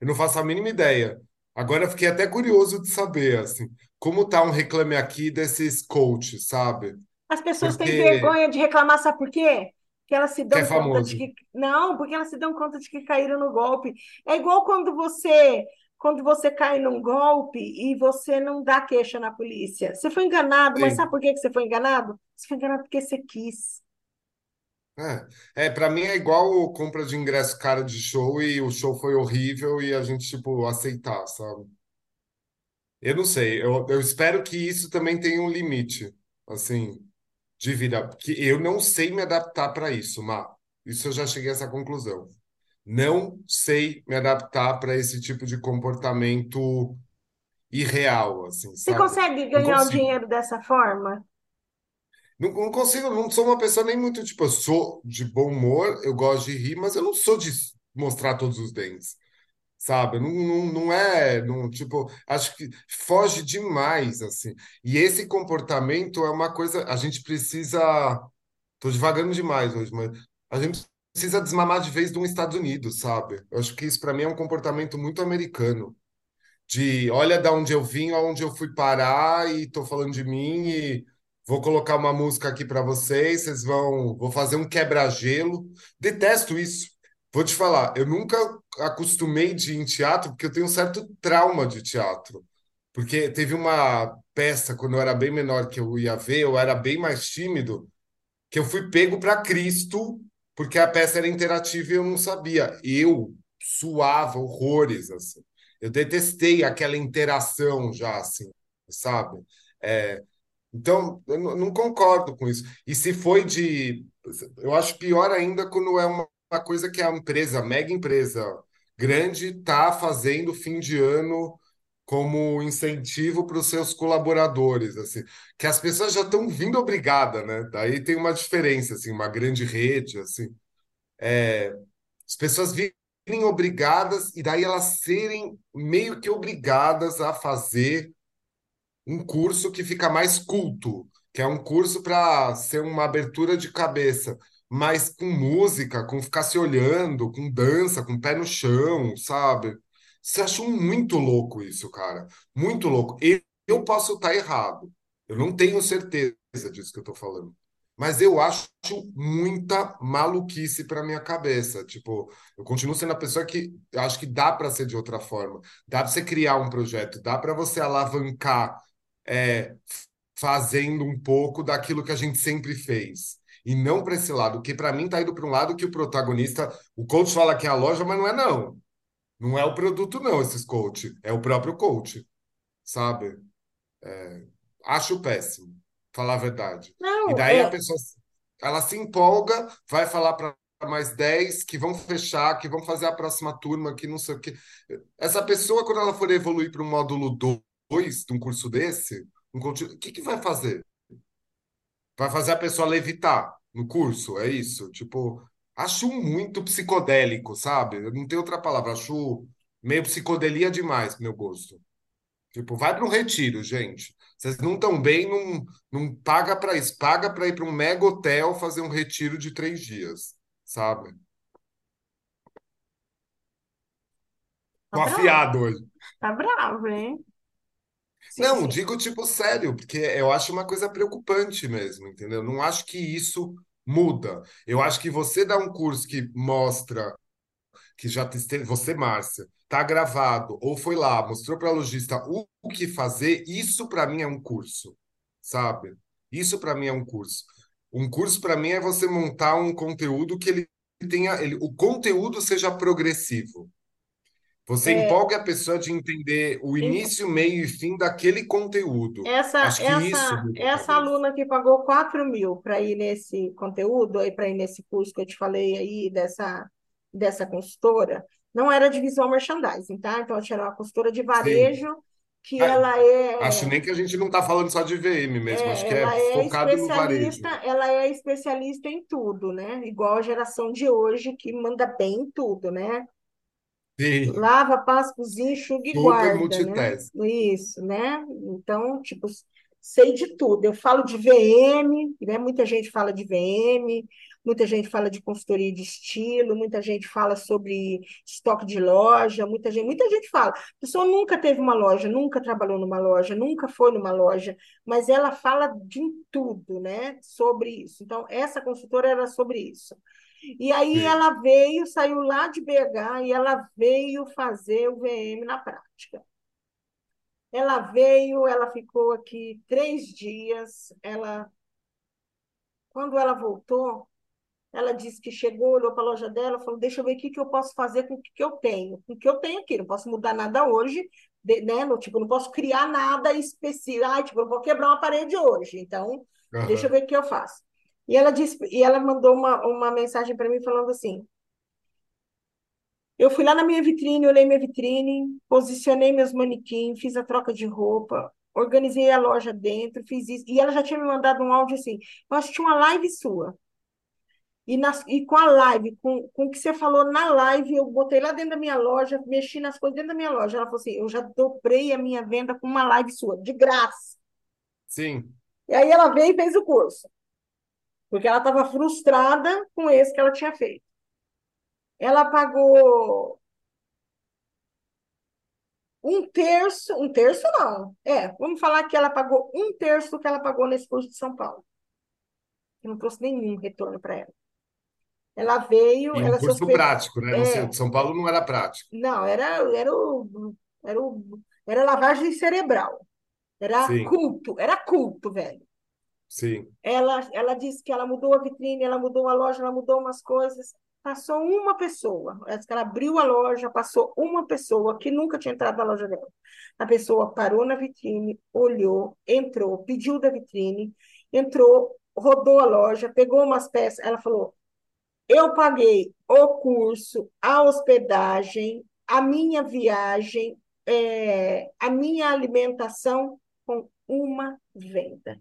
Eu não faço a mínima ideia. Agora eu fiquei até curioso de saber, assim, como tá um reclame aqui desses coaches, sabe? As pessoas têm Porque vergonha de reclamar, sabe por quê? Porque elas se é dão conta de que. Não, porque elas se dão conta de que caíram no golpe. É igual quando você. Quando você cai num golpe e você não dá queixa na polícia. Você foi enganado, mas sabe Sim. por que que você foi enganado? Você foi enganado porque você quis. É, é para mim é igual compra de ingresso cara de show e o show foi horrível e a gente, tipo, aceitar, sabe? Eu não sei, eu, eu espero que isso também tenha um limite, assim, de vida, porque eu não sei me adaptar para isso, Má. Isso eu já cheguei a essa conclusão. Não sei me adaptar para esse tipo de comportamento irreal, assim, Você sabe? consegue ganhar o dinheiro dessa forma? Não, não consigo, não sou uma pessoa nem muito, tipo, eu sou de bom humor, eu gosto de rir, mas eu não sou de mostrar todos os dentes, sabe? Não, não, não é, não, tipo, acho que foge demais, assim. E esse comportamento é uma coisa, a gente precisa, tô devagando demais hoje, mas a gente precisa desmamar de vez de um Estados Unidos, sabe? Eu acho que isso para mim é um comportamento muito americano de olha da onde eu vim, aonde eu fui parar e tô falando de mim e vou colocar uma música aqui para vocês, vocês vão, vou fazer um quebra-gelo. Detesto isso. Vou te falar, eu nunca acostumei de ir em teatro porque eu tenho um certo trauma de teatro. Porque teve uma peça quando eu era bem menor que eu ia ver, eu era bem mais tímido, que eu fui pego para Cristo porque a peça era interativa e eu não sabia. Eu suava horrores assim. Eu detestei aquela interação já, assim, sabe? É, então, eu não concordo com isso. E se foi de. Eu acho pior ainda quando é uma, uma coisa que a empresa, mega empresa grande, está fazendo fim de ano como incentivo para os seus colaboradores, assim, que as pessoas já estão vindo obrigada, né? Daí tem uma diferença, assim, uma grande rede, assim. As pessoas virem obrigadas e daí elas serem meio que obrigadas a fazer um curso que fica mais culto. que é um curso para ser uma abertura de cabeça, mas com música, com ficar se olhando, com dança, com pé no chão, sabe? Você achou muito louco isso, cara. Muito louco. Eu, eu posso estar errado. Eu não tenho certeza disso que eu estou falando. Mas eu acho muita maluquice para minha cabeça. Tipo, eu continuo sendo a pessoa que acho que dá para ser de outra forma. Dá para você criar um projeto, dá para você alavancar é, fazendo um pouco daquilo que a gente sempre fez. E não para esse lado, que para mim está indo para um lado que o protagonista, o coach fala que é a loja, mas não é não. Não é o produto não, esses coach, é o próprio coach, sabe? É, acho péssimo, falar a verdade. E Não, daí a é, pessoa, ela se empolga, vai falar para mais 10 que vão fechar, que vão fazer a próxima turma, que não sei o quê. Essa pessoa, quando ela for evoluir para um módulo 2 de um curso desse, um o que que vai fazer? Vai fazer a pessoa levitar no curso, é isso? Tipo, acho muito psicodélico, sabe? Eu não tenho outra palavra, acho meio psicodelia demais, meu gosto. Tipo, vai para um retiro, gente. Vocês não estão bem, não, não paga para isso. Paga para ir para um mega hotel fazer um retiro de três dias, sabe? tá Tô bravo, afiado hoje. tá bravo, hein? Sim, Não, sim. digo tipo sério, porque eu acho uma coisa preocupante mesmo, entendeu? Não acho que isso muda. Eu acho que você dá um curso que mostra que já esteve, você, Márcia, tá gravado ou foi lá, mostrou para a lojista o, o que fazer, isso para mim é um curso, sabe? Isso para mim é um curso. Um curso para mim é você montar um conteúdo que ele tenha, ele, o conteúdo seja progressivo. Você É, empolga a pessoa de entender o início, meio e fim daquele conteúdo. essa, Acho que isso essa, muda a essa aluna que pagou quatro mil para ir nesse conteúdo, para ir nesse curso que eu te falei aí, dessa, dessa consultora, não era de visual merchandising, tá? Então, ela tinha uma consultora de Sim. varejo que Ah, ela Acho é nem que a gente não está falando só de VM mesmo, acho É, que é ela é focado no especialista, varejo. ela é especialista em tudo, né? Igual a geração de hoje que manda bem em tudo, né? Sim, Lava, passa, cozinha, enxuga e super guarda, né? multitask. Isso, né? Então, tipo, sei de tudo. Eu falo de VM, né? Muita gente fala de VM, muita gente fala de consultoria de estilo, muita gente fala sobre estoque de loja, muita gente, muita gente fala. A pessoa nunca teve uma loja, nunca trabalhou numa loja, nunca foi numa loja, mas ela fala de tudo, né? Sobre isso. Então, essa consultora era sobre isso. E aí Sim, ela veio, saiu lá de BH e ela veio fazer o VM na prática. Ela veio, ela ficou aqui três dias. Ela, quando ela voltou, ela disse que chegou, olhou para a loja dela, falou: Deixa eu ver o que, que eu posso fazer com o que, que eu tenho, com o que eu tenho aqui. Não posso mudar nada hoje, né? No, tipo, não posso criar nada específico. Ah, tipo, eu vou quebrar uma parede hoje. Então, deixa eu ver o que eu faço. E ela disse, e ela mandou uma, uma mensagem para mim falando assim: Eu fui lá na minha vitrine, olhei minha vitrine, posicionei meus manequins, fiz a troca de roupa, organizei a loja dentro, fiz isso. E ela já tinha me mandado um áudio assim: eu tinha uma live sua. E, nas, e com a live, com, com o que você falou na live, eu botei lá dentro da minha loja, mexi nas coisas dentro da minha loja. Ela falou assim: eu já dobrei a minha venda com uma live sua, de graça. sim, E aí ela veio e fez o curso, porque ela estava frustrada com esse que ela tinha feito. Ela pagou um terço, um terço não, é, vamos falar que ela pagou um terço do que ela pagou nesse curso de São Paulo. Eu não trouxe nenhum retorno para ela. Ela veio, E um ela se curso hospedou. prático, né? É, de São Paulo não era prático. não, era, era, o, era, o, era lavagem cerebral. Era Sim, culto, era culto, velho. Sim, Ela, ela disse que ela mudou a vitrine, ela mudou a loja, ela mudou umas coisas. Passou uma pessoa. Ela abriu a loja, passou uma pessoa que nunca tinha entrado na loja dela. A pessoa parou na vitrine, olhou, entrou, pediu da vitrine, entrou, rodou a loja, pegou umas peças. Ela falou: Eu paguei o curso, a hospedagem, a minha viagem, é, a minha alimentação com uma venda.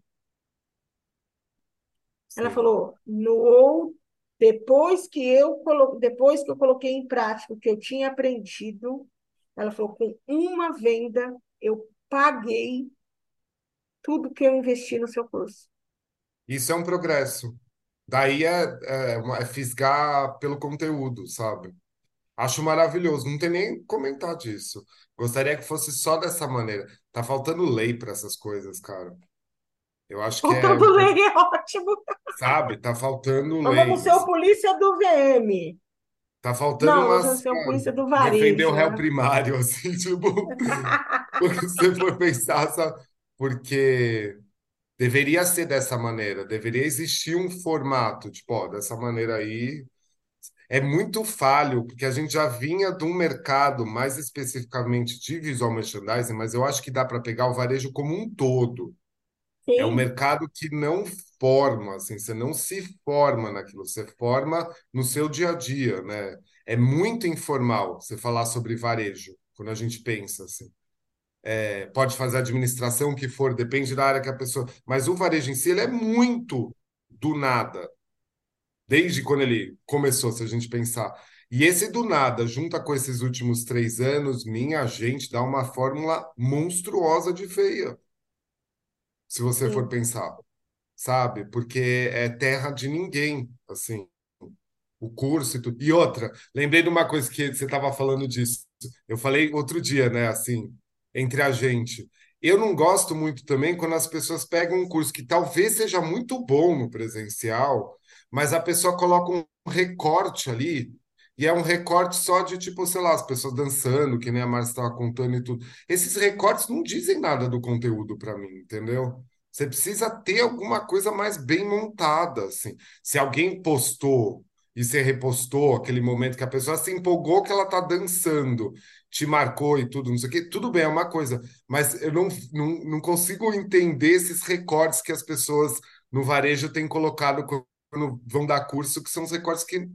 Ela falou, no, depois que eu colo, depois que eu coloquei em prática o que eu tinha aprendido, ela falou, com uma venda eu paguei tudo que eu investi no seu curso. Isso é um progresso. Daí é, é, é fisgar pelo conteúdo, sabe? Acho maravilhoso, não tem nem comentar disso. Gostaria que fosse só dessa maneira. Tá faltando lei para essas coisas, cara. Eu acho que é, lei é ótimo. sabe, tá faltando Nós vamos lei. ser o polícia do VM. Tá faltando Não, umas, vamos ser o sabe, polícia do defender o varejo, réu né? primário, assim, tipo, porque você for pensar, sabe? Porque deveria ser dessa maneira, deveria existir um formato, tipo, ó, dessa maneira aí. É muito falho, porque a gente já vinha de um mercado, mais especificamente de visual merchandising, mas eu acho que dá para pegar o varejo como um todo. É um Sim, mercado que não forma, assim, você não se forma naquilo, você forma no seu dia a dia, né? É muito informal você falar sobre varejo, quando a gente pensa assim. É, pode fazer a administração o que for, depende da área que a pessoa. Mas o varejo em si, ele é muito do nada, desde quando ele começou, se a gente pensar. E esse do nada, junta com esses últimos três anos, minha gente, dá uma fórmula monstruosa de feia, se você for sim. pensar. sabe? Porque é terra de ninguém, assim, o curso e tudo. E outra, lembrei de uma coisa que você estava falando disso. Eu falei outro dia, né, assim, entre a gente. Eu não gosto muito também quando as pessoas pegam um curso que talvez seja muito bom no presencial, mas a pessoa coloca um recorte ali. E é um recorte só de, tipo, sei lá, as pessoas dançando, que nem a Márcia estava contando e tudo. Esses recortes não dizem nada do conteúdo para mim, entendeu? Você precisa ter alguma coisa mais bem montada, assim. Se alguém postou e você repostou aquele momento que a pessoa se empolgou que ela tá dançando, te marcou e tudo, não sei o quê, tudo bem, é uma coisa, mas eu não, não, não consigo entender esses recortes que as pessoas no varejo têm colocado quando vão dar curso, que são os recortes que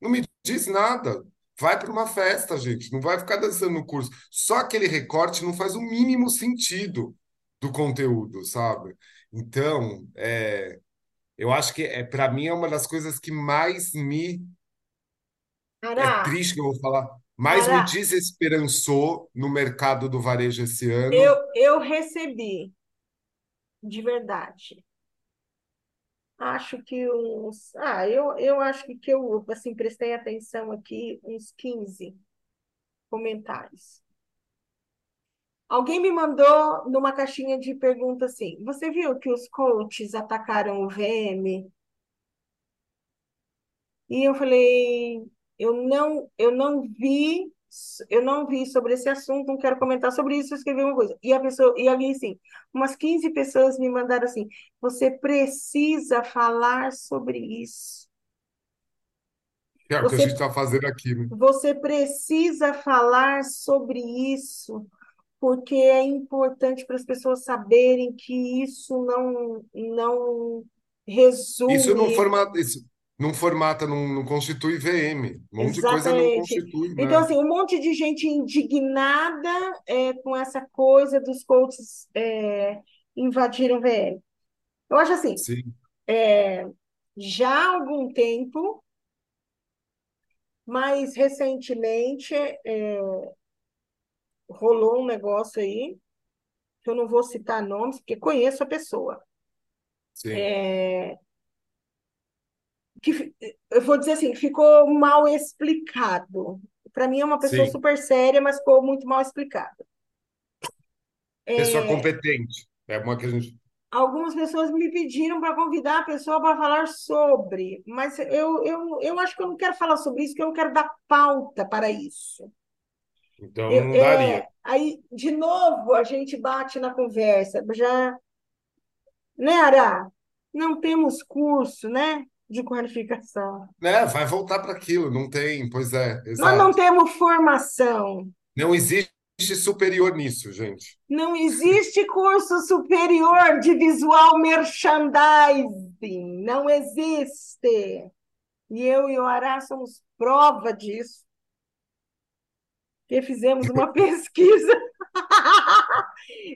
não me diz nada. Vai para uma festa, gente, não vai ficar dançando no curso. Só aquele recorte não faz o mínimo sentido do conteúdo, sabe? Então, é, eu acho que é, para mim é uma das coisas que mais me é Ará, triste que eu vou falar, mais me Ará, desesperançou no mercado do varejo esse eu, ano. eu recebi, de verdade. Acho que uns. Ah, eu, eu acho que, que eu assim, prestei atenção aqui, uns 15 comentários. Alguém me mandou numa caixinha de pergunta assim: Você viu que os coaches atacaram o VM? E eu falei: Eu não, eu não vi, eu não vi sobre esse assunto, não quero comentar sobre isso, eu escrevi uma coisa. E a pessoa, e alguém assim, umas 15 pessoas me mandaram assim: Você precisa falar sobre isso. É o que a gente está fazendo aqui, né? você precisa falar sobre isso. porque é importante para as pessoas saberem que isso não, não Isso não resume formata, isso não formata, não, não constitui VM. Um monte de coisa não exatamente. constitui, Então, né? assim, um monte de gente indignada é, com essa coisa dos coaches é, invadiram o VM. Eu acho assim, Sim, já há algum tempo, mais recentemente, é, rolou um negócio aí, que eu não vou citar nomes, porque conheço a pessoa. sim, É, que eu vou dizer assim, ficou mal explicado. Para mim é uma pessoa sim. super séria, mas ficou muito mal explicado. Pessoa É, competente. É uma que a gente. algumas pessoas me pediram para convidar a pessoa para falar sobre, mas eu, eu, eu acho que eu não quero falar sobre isso, que eu não quero dar pauta para isso. Então Eu, não daria. é, aí, de novo, a gente bate na conversa. Já, né, Ara? Não temos curso, né, de qualificação. Né? Vai voltar para aquilo. Não tem. Pois é, Nós não exato. temos formação. Não existe superior nisso, gente. Não existe curso superior de visual merchandising. Não existe. E eu e o Ará somos prova disso, que fizemos uma pesquisa.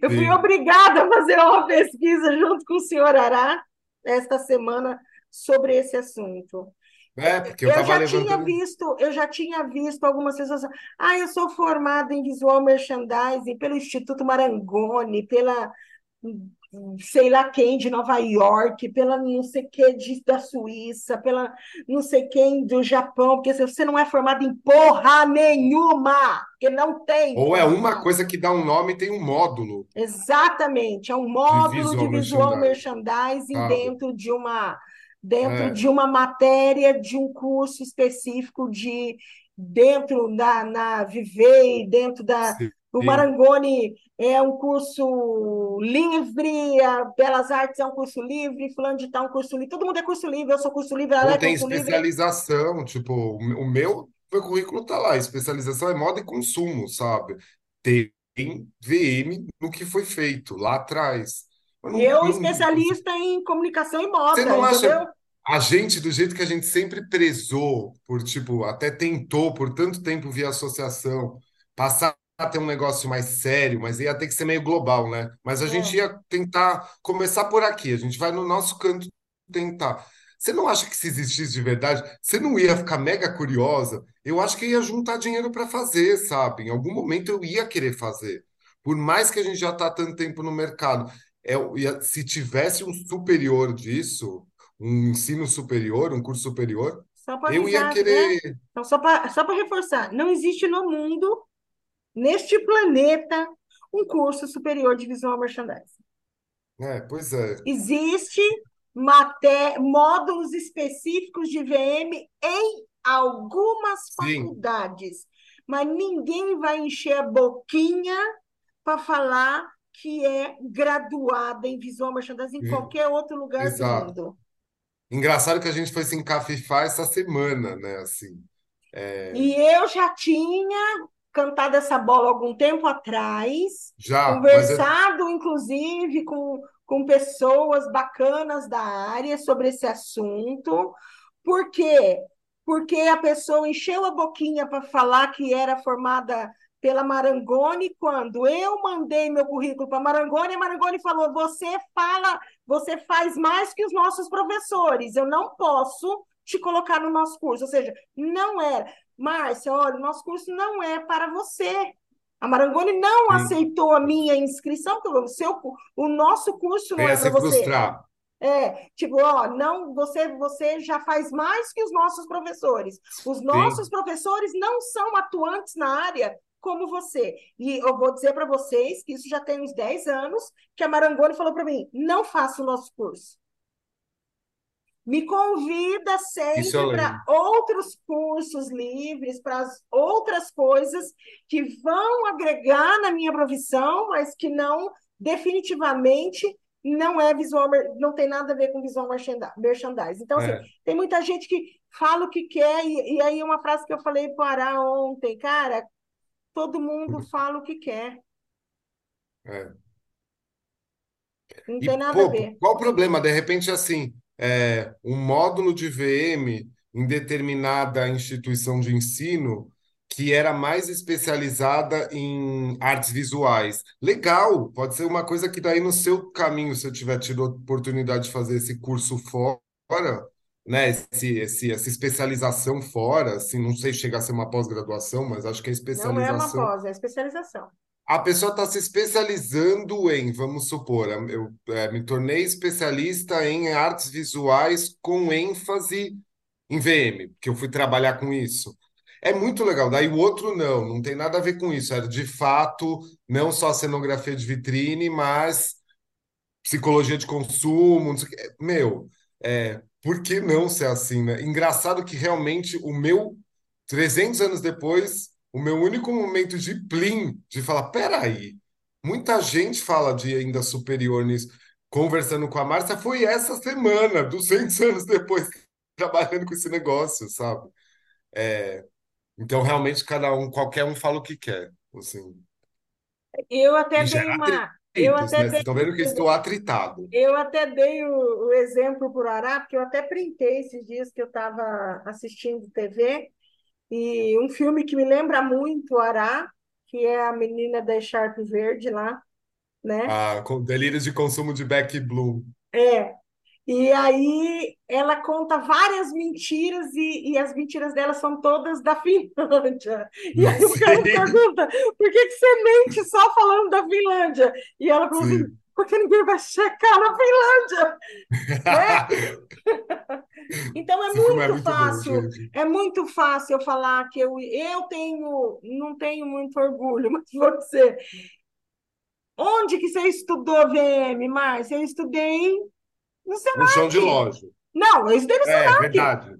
Eu fui Sim. obrigada a fazer uma pesquisa junto com o senhor Ará esta semana sobre esse assunto. É, porque eu Eu já tinha levantando. visto, eu já tinha visto algumas pessoas. Ah, eu sou formada em visual merchandising pelo Instituto Marangoni, pela sei lá quem de Nova York, pela não sei que de, da Suíça, pela não sei quem do Japão, porque você não é formado em porra nenhuma, porque não tem. Ou é uma coisa que dá um nome e tem um módulo. Exatamente, é um módulo de visual, de visual merchandising, merchandising dentro de uma dentro é. de uma matéria de um curso específico de dentro da na Vivei, dentro da Sim. o Marangoni é um curso livre, a Belas Artes é um curso livre, fulano de tal é um curso livre, todo mundo é curso livre, eu sou curso livre, ela Não é tem curso especialização, livre. tipo, o meu, meu currículo tá lá, especialização é moda e consumo, sabe? Tem VM no que foi feito lá atrás. Eu, não, eu não, especialista em comunicação e moda, Você não entendeu? acha a gente, do jeito que a gente sempre prezou por, tipo, até tentou por tanto tempo via associação, passar a ter um negócio mais sério, mas ia ter que ser meio global, né? Mas a é. gente ia tentar começar por aqui, a gente vai no nosso canto tentar. Você não acha que se existisse de verdade, você não ia ficar mega curiosa? Eu acho que ia juntar dinheiro para fazer, sabe? Em algum momento eu ia querer fazer. Por mais que a gente já está tanto tempo no mercado. É, se tivesse um superior disso, um ensino superior, um curso superior, eu avisar, ia querer. Né? Então, só para só reforçar, não existe no mundo, neste planeta, um curso superior de visual merchandising. É, pois é. Existe maté módulos específicos de VM em algumas Sim. faculdades, mas ninguém vai encher a boquinha para falar que é graduada em visual merchandising em qualquer outro lugar Exato. do mundo. Engraçado que a gente foi se encafifar essa semana, né? Assim, é... E eu já tinha cantado essa bola algum tempo atrás, já, conversado, eu... inclusive, com, com pessoas bacanas da área sobre esse assunto. Por quê? Porque a pessoa encheu a boquinha para falar que era formada pela Marangoni quando eu mandei meu currículo para Marangoni, a Marangoni falou: "Você fala, você faz mais que os nossos professores. Eu não posso te colocar no nosso curso". Ou seja, não era. Márcia, olha, o nosso curso não é para você. A Marangoni não Sim. aceitou a minha inscrição, porque o, seu, o nosso curso não é para você. Frustrar. É, tipo, ó, não, você, você já faz mais que os nossos professores. Os nossos Sim. professores não são atuantes na área como você. E eu vou dizer para vocês que isso já tem uns 10 anos que a Marangoni falou para mim: não faça o nosso curso. Me convida sempre para outros cursos livres, para outras coisas que vão agregar na minha profissão, mas que não definitivamente não é visual, não tem nada a ver com visual merchandising. Então, assim, é. tem muita gente que fala o que quer, e, e aí uma frase que eu falei para o Ará ontem, cara, todo mundo fala o que quer. É. Não e, tem nada pô, a ver. Qual o problema? De repente, assim, é, um módulo de VM em determinada instituição de ensino que era mais especializada em artes visuais. Legal, pode ser uma coisa que daí no seu caminho, se eu tiver tido a oportunidade de fazer esse curso fora, né, esse, esse, essa especialização fora, assim, não sei se chega a ser uma pós-graduação, mas acho que a especialização... Não é uma pós, é especialização. A pessoa está se especializando em, vamos supor, eu é, me tornei especialista em artes visuais com ênfase em VM, que eu fui trabalhar com isso. É muito legal. Daí o outro não, não tem nada a ver com isso. Era de fato não só cenografia de vitrine, mas psicologia de consumo. Meu, é, por que não ser assim, né? Engraçado que realmente o meu, 300 anos depois, o meu único momento de plim, de falar, peraí, muita gente fala de ainda superior nisso. Conversando com a Márcia, foi essa semana, 200 anos depois, trabalhando com esse negócio, sabe? É, então, realmente, cada um, qualquer um fala o que quer, assim. Eu até dei uma eu até né? dei, estão vendo que estou atritado. Eu até dei o, o exemplo para o Ará, porque eu até printei esses dias que eu estava assistindo TV, e um filme que me lembra muito o Ará, que é a menina da Sharp Verde lá, né? Ah, com delírios de consumo de Beck Bloom. É, e aí ela conta várias mentiras e, e as mentiras dela são todas da Finlândia. E aí o cara pergunta, por que, que você mente só falando da Finlândia? E ela falou assim, porque ninguém vai checar na Finlândia, né? Então é filme é muito muito bom, fácil, gente. é muito fácil eu falar que eu, eu tenho, não tenho muito orgulho, mas você, onde que você estudou VM, Márcia? Eu estudei no No chão de Senac. loja. Não, eu estudei no É, Senac. verdade.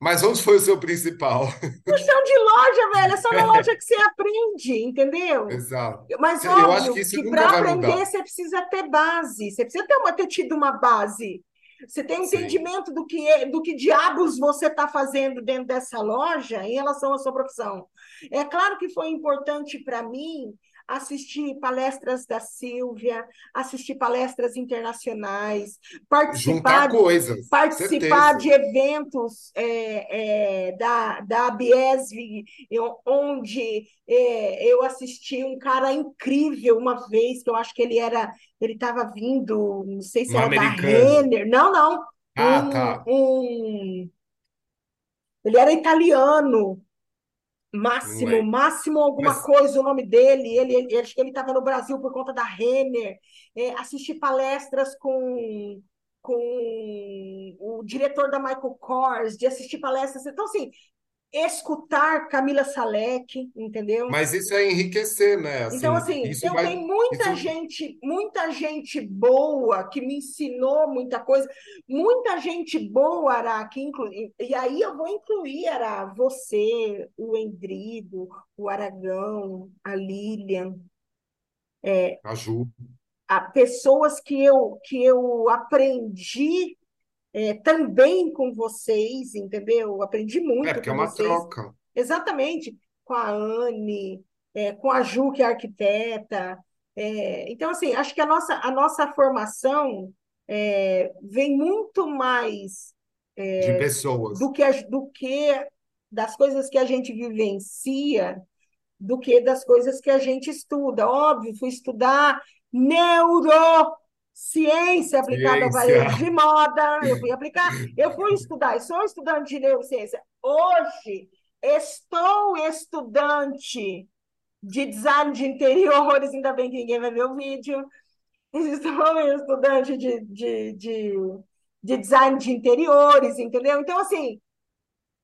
Mas onde foi o seu principal? No chão de loja, velho, é só na loja que você aprende, entendeu? Exato. Mas Eu acho que que para aprender mudar. você precisa ter base, você precisa ter, uma, ter tido uma base. Você tem um entendimento do que, é- do que diabos você está fazendo dentro dessa loja em relação à sua profissão. É claro que foi importante para mim assistir palestras da Silvia, assistir palestras internacionais, participar coisas, participar certeza. de eventos é, é, da, da Biesv, eu- onde é, eu assisti um cara incrível uma vez, que eu acho que ele era, ele estava vindo, não sei se Um era da americano. Renner, não, não, Ah, um, tá. um, ele era italiano, Máximo, lembro. Máximo alguma Mas, coisa, o nome dele, ele, ele- acho que ele estava no Brasil por conta da Renner, é, assisti palestras com, com o diretor da Michael Kors, de assistir palestras, então assim, escutar Camila Salek, entendeu? mas isso é enriquecer, né? Então, Assim, assim, isso então vai. tem muita Isso, gente, muita gente boa que me ensinou muita coisa, muita gente boa, Ara, que inclu... e aí eu vou incluir, Ara, você, o Endrigo, o Aragão, a Lilian, Aju. a pessoas que eu, que eu aprendi é, também com vocês, entendeu? Aprendi É, muito porque é uma vocês, troca. exatamente, com a Anne, é, com a Ju, que é arquiteta. É, então, assim, acho que a nossa, a nossa formação é, vem muito mais De do pessoas. que, a- do que das coisas que a gente vivencia do que das coisas que a gente estuda. Óbvio, fui estudar neurociência aplicada ao Ciência. varejo de moda, eu fui aplicar, eu fui estudar, eu sou estudante de neurociência. Hoje, estou estudante de design de interiores, ainda bem que ninguém vai ver o vídeo. Estou estudante de, de, de, de design de interiores, entendeu? Então, assim,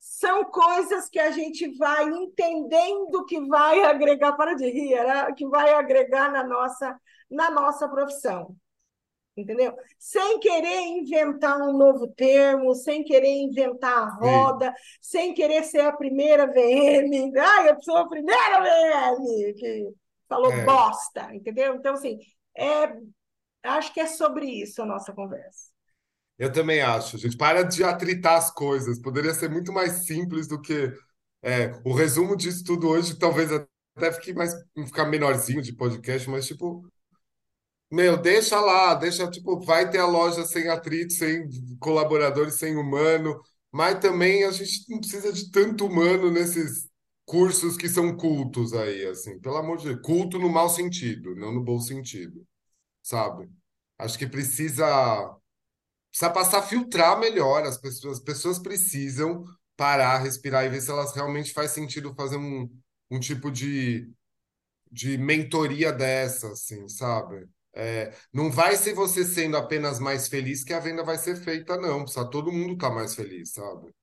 são coisas que a gente vai entendendo que vai agregar para de rir, que vai agregar na nossa, na nossa profissão. Entendeu? Sem querer inventar um novo termo, sem querer inventar a Sim. roda, sem querer ser a primeira VM. Ah, eu sou a primeira VM que falou É. bosta, entendeu? Então, assim, é, acho que é sobre isso a nossa conversa. Eu também acho, gente. Para de atritar as coisas. Poderia ser muito mais simples do que. é, o resumo disso tudo hoje talvez até fique mais ficar menorzinho de podcast, mas tipo, meu, deixa lá, deixa, tipo, vai ter a loja sem atrito, sem colaboradores, sem humano, mas também a gente não precisa de tanto humano nesses cursos que são cultos aí, assim, pelo amor de Deus, culto no mau sentido, não no bom sentido, sabe? Acho que precisa precisa passar a filtrar melhor. As pessoas, as pessoas precisam parar, respirar e ver se elas realmente faz sentido fazer um, um tipo de, de mentoria dessa, assim, sabe? É, não vai ser você sendo apenas mais feliz que a venda vai ser feita, não. Precisa todo mundo estar mais feliz, sabe?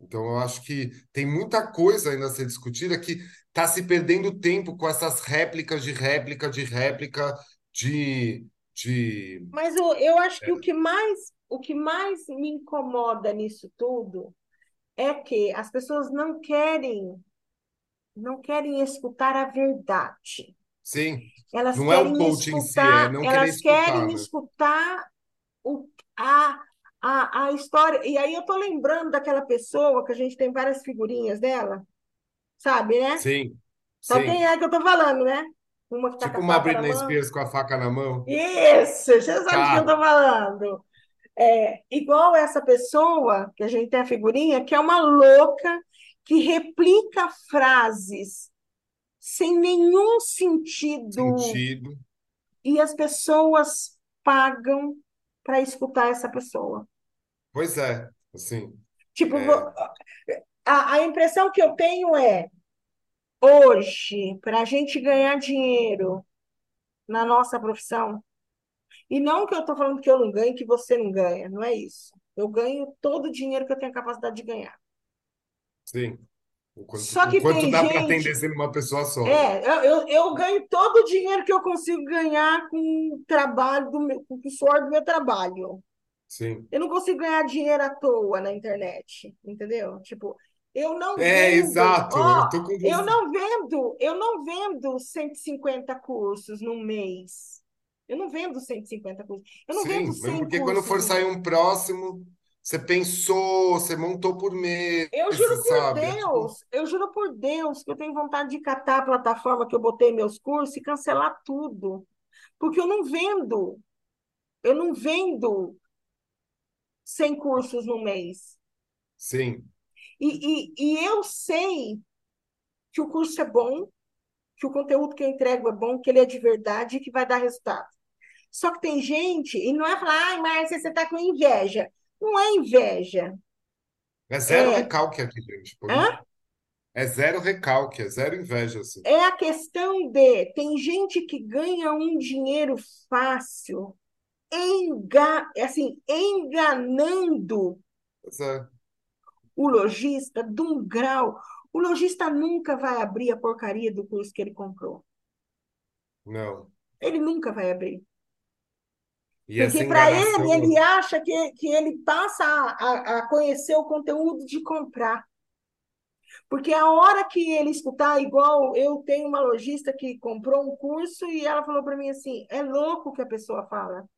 Então, eu acho que tem muita coisa ainda a ser discutida que está se perdendo tempo com essas réplicas de réplica, de réplica, de, de... Mas eu, eu acho que o que mais, o que mais me incomoda nisso tudo é que as pessoas não querem, não querem escutar a verdade. Sim, Elas não é o querem coach em si, é escutar, não elas escutar, querem né? escutar o, a, a, a história. E aí eu tô lembrando daquela pessoa que a gente tem várias figurinhas dela, sabe, né? Sim, quem sim. é que eu tô falando, né? Uma que tá com Tipo a uma Britney. Spears com a faca na mão. Isso, você sabe de quem eu tô Tá, falando. É, igual essa pessoa, que a gente tem a figurinha, que é uma louca que replica frases sem nenhum sentido sentido. e as pessoas pagam para escutar essa pessoa. Pois é, assim, Tipo, é, a, a impressão que eu tenho é, hoje, para a gente ganhar dinheiro na nossa profissão, E não que eu estou falando que eu não ganho, que você não ganha, não é isso. Eu ganho todo o dinheiro que eu tenho capacidade de ganhar. Sim. O quanto, Só que quanto tem dá para gente. atender sendo uma pessoa só. É, eu, eu, eu ganho todo o dinheiro que eu consigo ganhar com o trabalho do meu, com o suor do meu trabalho. Sim. Eu não consigo ganhar dinheiro à toa na internet, entendeu? Tipo, eu não É, vendo, exato. ó, Eu eu não vendo, eu não vendo 150 cursos no mês. Eu não vendo 150 cursos. Eu não vendo Sim, mesmo 100 porque quando for cursos sair um próximo, você pensou, você montou por Eu juro meses, por sabe? É tipo, Deus, eu juro por Deus que eu tenho vontade de catar a plataforma que eu botei meus cursos e cancelar tudo. Porque eu não vendo, eu não vendo 100 cursos no mês. sim, E, e, e eu sei que o curso é bom, que o conteúdo que eu entrego é bom, que ele é de verdade e que vai dar resultado. Só que tem gente, e não é falar, ai, Márcia, você está com inveja. Não é inveja. é zero É, recalque aqui, gente, por hã? É zero recalque, é zero inveja, assim. É a questão de, tem gente que ganha um dinheiro fácil, enga, assim, enganando é, o lojista de um grau. O lojista nunca vai abrir a porcaria do curso que ele comprou. não. Ele nunca vai abrir. E Porque para ele, ele acha que, que ele passa a, a, a conhecer o conteúdo de comprar. Porque a hora que ele escutar, igual eu tenho uma lojista que comprou um curso e ela falou para mim assim: é louco o que a pessoa fala.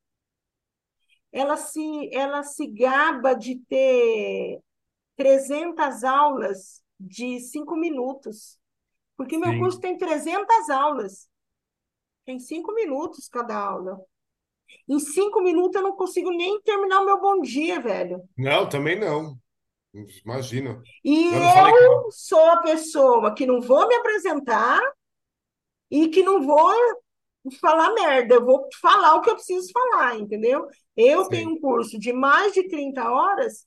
Ela se, ela se gaba de ter 300 aulas de cinco minutos. Porque meu curso sim. tem 300 aulas. Tem cinco minutos cada aula. Em cinco minutos eu não consigo nem terminar o meu bom dia, velho. Não, também não. Imagina. E Eu que eu sou a pessoa que não vou me apresentar e que não vou falar merda. Eu vou falar o que eu preciso falar, entendeu? Eu tenho sim, um curso de mais de 30 horas,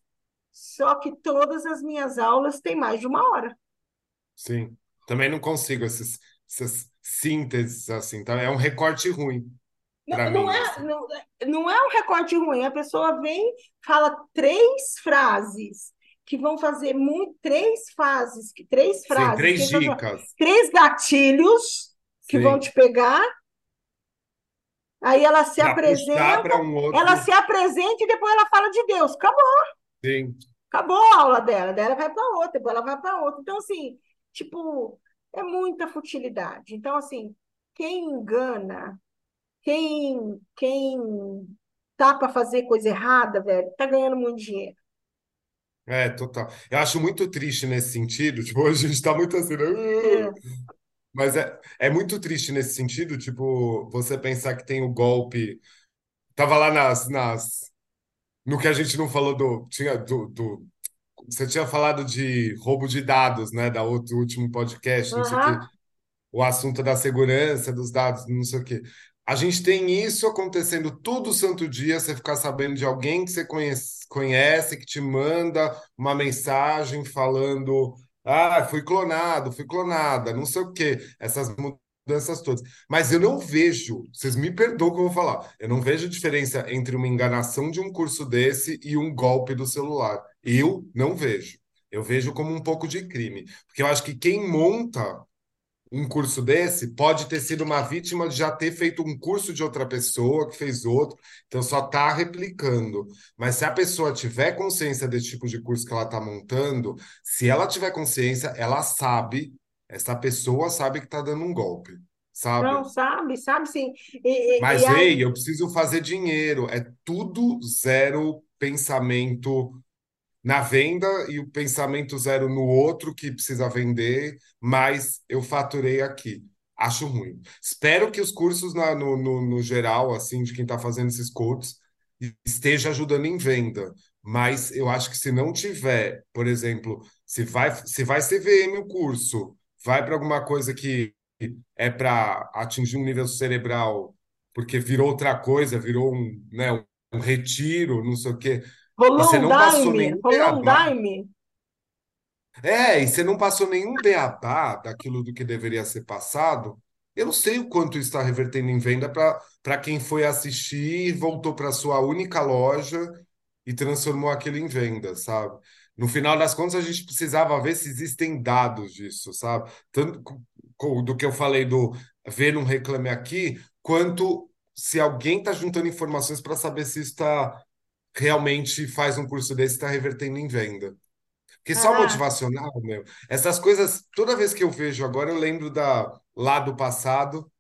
só que todas as minhas aulas têm mais de uma hora. sim. Também não consigo essas, essas sínteses assim, tá? É um recorte ruim Não, não é, assim. não, não é um recorte ruim. A pessoa vem, fala três frases que vão fazer muito, três frases, que- três Sim, frases, três que vão- dicas. três gatilhos que vão Sim. te pegar. Aí ela se puxar apresenta, um ela outro. se apresenta e depois ela fala de Deus. Acabou, Sim, acabou a aula dela. Daí ela vai para outra, depois ela vai para outra. Então, assim, tipo, é muita futilidade. Então, assim, quem engana, quem, quem tá para fazer coisa errada, velho, tá ganhando muito dinheiro. é, total. Eu acho muito triste nesse sentido. Tipo, hoje a gente está muito assim, né? É. Mas é, é muito triste nesse sentido, tipo, você pensar que tem o golpe. Tava lá nas, nas, no que a gente não falou do, tinha do, do, você tinha falado de roubo de dados, né, da outro último podcast, não sei o quê. O assunto da segurança dos dados, não sei o quê. A gente tem isso acontecendo todo santo dia, você ficar sabendo de alguém que você conhece, conhece, que te manda uma mensagem falando: ah, fui clonado, fui clonada, não sei o quê, essas mudanças todas. Mas eu não vejo, vocês me perdoam que eu vou falar, eu não vejo diferença entre uma enganação de um curso desse e um golpe do celular. Eu não vejo. Eu vejo como um pouco de crime. Porque eu acho que quem monta um curso desse pode ter sido uma vítima de já ter feito um curso de outra pessoa que fez outro, então só está replicando. Mas se a pessoa tiver consciência desse tipo de curso que ela está montando, se ela tiver consciência, ela sabe, essa pessoa sabe que está dando um golpe, Não, sabe? sabe, sabe sim. E, e, e Mas, aí, ei, eu preciso fazer dinheiro. É tudo zero pensamento na venda e o pensamento zero no outro que precisa vender, mas eu faturei aqui. Acho ruim. Espero que os cursos na- no, no, no geral, assim, de quem está fazendo esses coaches, esteja ajudando em venda. Mas eu acho que se não tiver, por exemplo, se vai, se vai ser VM o curso, vai para alguma coisa que é para atingir um nível cerebral, porque virou outra coisa, virou um, né, um retiro, não sei o quê você não passou nenhum um beabá. É, e você não passou nenhum beabá daquilo do que deveria ser passado. Eu não sei o quanto isso está revertendo em venda para para quem foi assistir e voltou para sua única loja e transformou aquilo em venda, sabe? No final das contas, a gente precisava ver se existem dados disso, sabe? Tanto do que eu falei do ver um reclame aqui, quanto se alguém está juntando informações para saber se está realmente faz um curso desse está revertendo em venda. Porque só Ah, motivacional, meu, essas coisas, toda vez que eu vejo agora, eu lembro da lá do passado.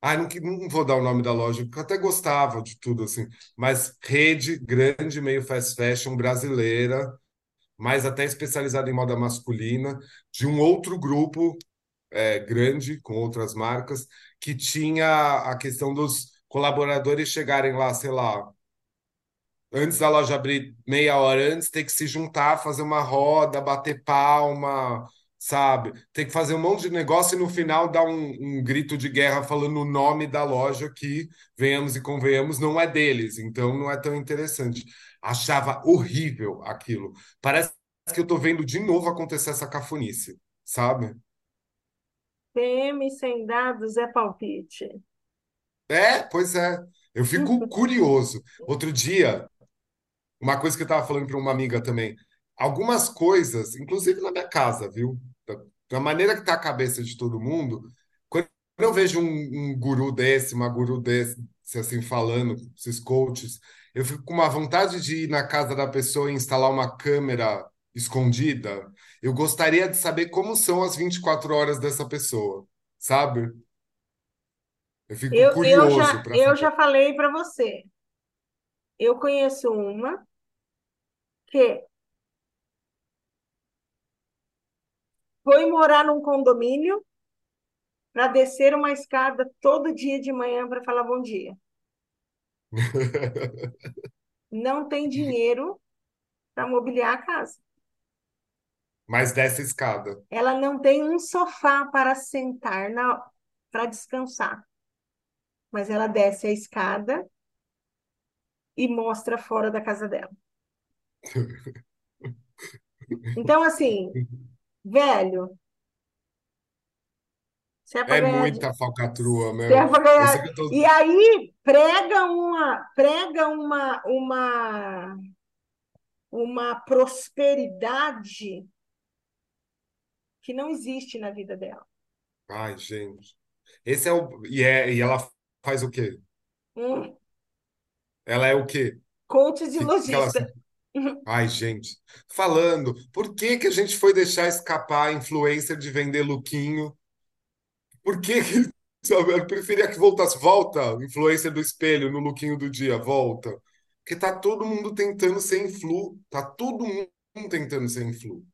Ah, não, que- não vou dar o nome da loja, porque eu até gostava de tudo assim, mas rede grande, meio fast fashion brasileira, mas até especializada em moda masculina, de um outro grupo é, grande, com outras marcas, que tinha a questão dos colaboradores chegarem lá, sei lá, antes da loja abrir meia hora antes, ter que se juntar, fazer uma roda, bater palma, sabe? Tem que fazer um monte de negócio e no final dar um, um grito de guerra falando o nome da loja que, venhamos e convenhamos, não é deles, então não é tão interessante. Achava horrível aquilo. Parece que eu tô vendo de novo acontecer essa cafonice, sabe? PM sem dados é palpite. É, pois é. Eu fico curioso. Outro dia, Uma coisa que eu estava falando para uma amiga também. Algumas coisas, inclusive na minha casa, viu? Da, da maneira que está a cabeça de todo mundo, quando eu vejo um, um guru desse, uma guru desse, assim, falando, esses coaches, eu fico com uma vontade de ir na casa da pessoa e instalar uma câmera escondida. Eu gostaria de saber como são as 24 horas dessa pessoa, sabe? Eu fico Eu, eu curioso já, para eu já falei para você. Eu conheço uma que foi morar num condomínio para descer uma escada todo dia de manhã para falar bom dia. Não tem dinheiro para mobiliar a casa. Mas dessa escada. Ela não tem um sofá para sentar na, para descansar, mas ela desce a escada e mostra fora da casa dela. Então, assim, velho, é É muita falcatrua, se é tô e aí prega uma, prega uma, uma, uma prosperidade que não existe na vida dela. Ai, gente. Esse é o. E, é, e ela faz o quê? Um Ela é o quê? coach de que ela... lojista. Ai, gente. Falando, por que que a gente foi deixar escapar a influencer de vender lookinho? Por que que. Sabe, eu preferia que voltasse. Volta, influencer do espelho no lookinho do dia, volta. Porque tá todo mundo tentando ser influ. Tá todo mundo tentando ser influ.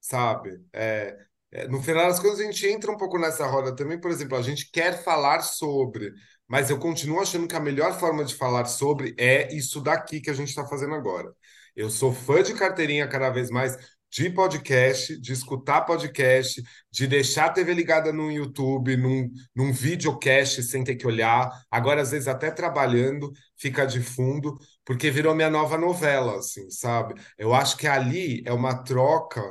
sabe? É, é, no final das contas, a gente entra um pouco nessa roda também, por exemplo, a gente quer falar sobre, mas eu continuo achando que a melhor forma de falar sobre é isso daqui que a gente está fazendo agora. Eu sou fã de carteirinha cada vez mais. De podcast, de escutar podcast, de deixar a TV ligada no YouTube, num, num videocast sem ter que olhar. Agora, às vezes, até trabalhando, fica de fundo, porque virou minha nova novela, assim, sabe? Eu acho que ali é uma troca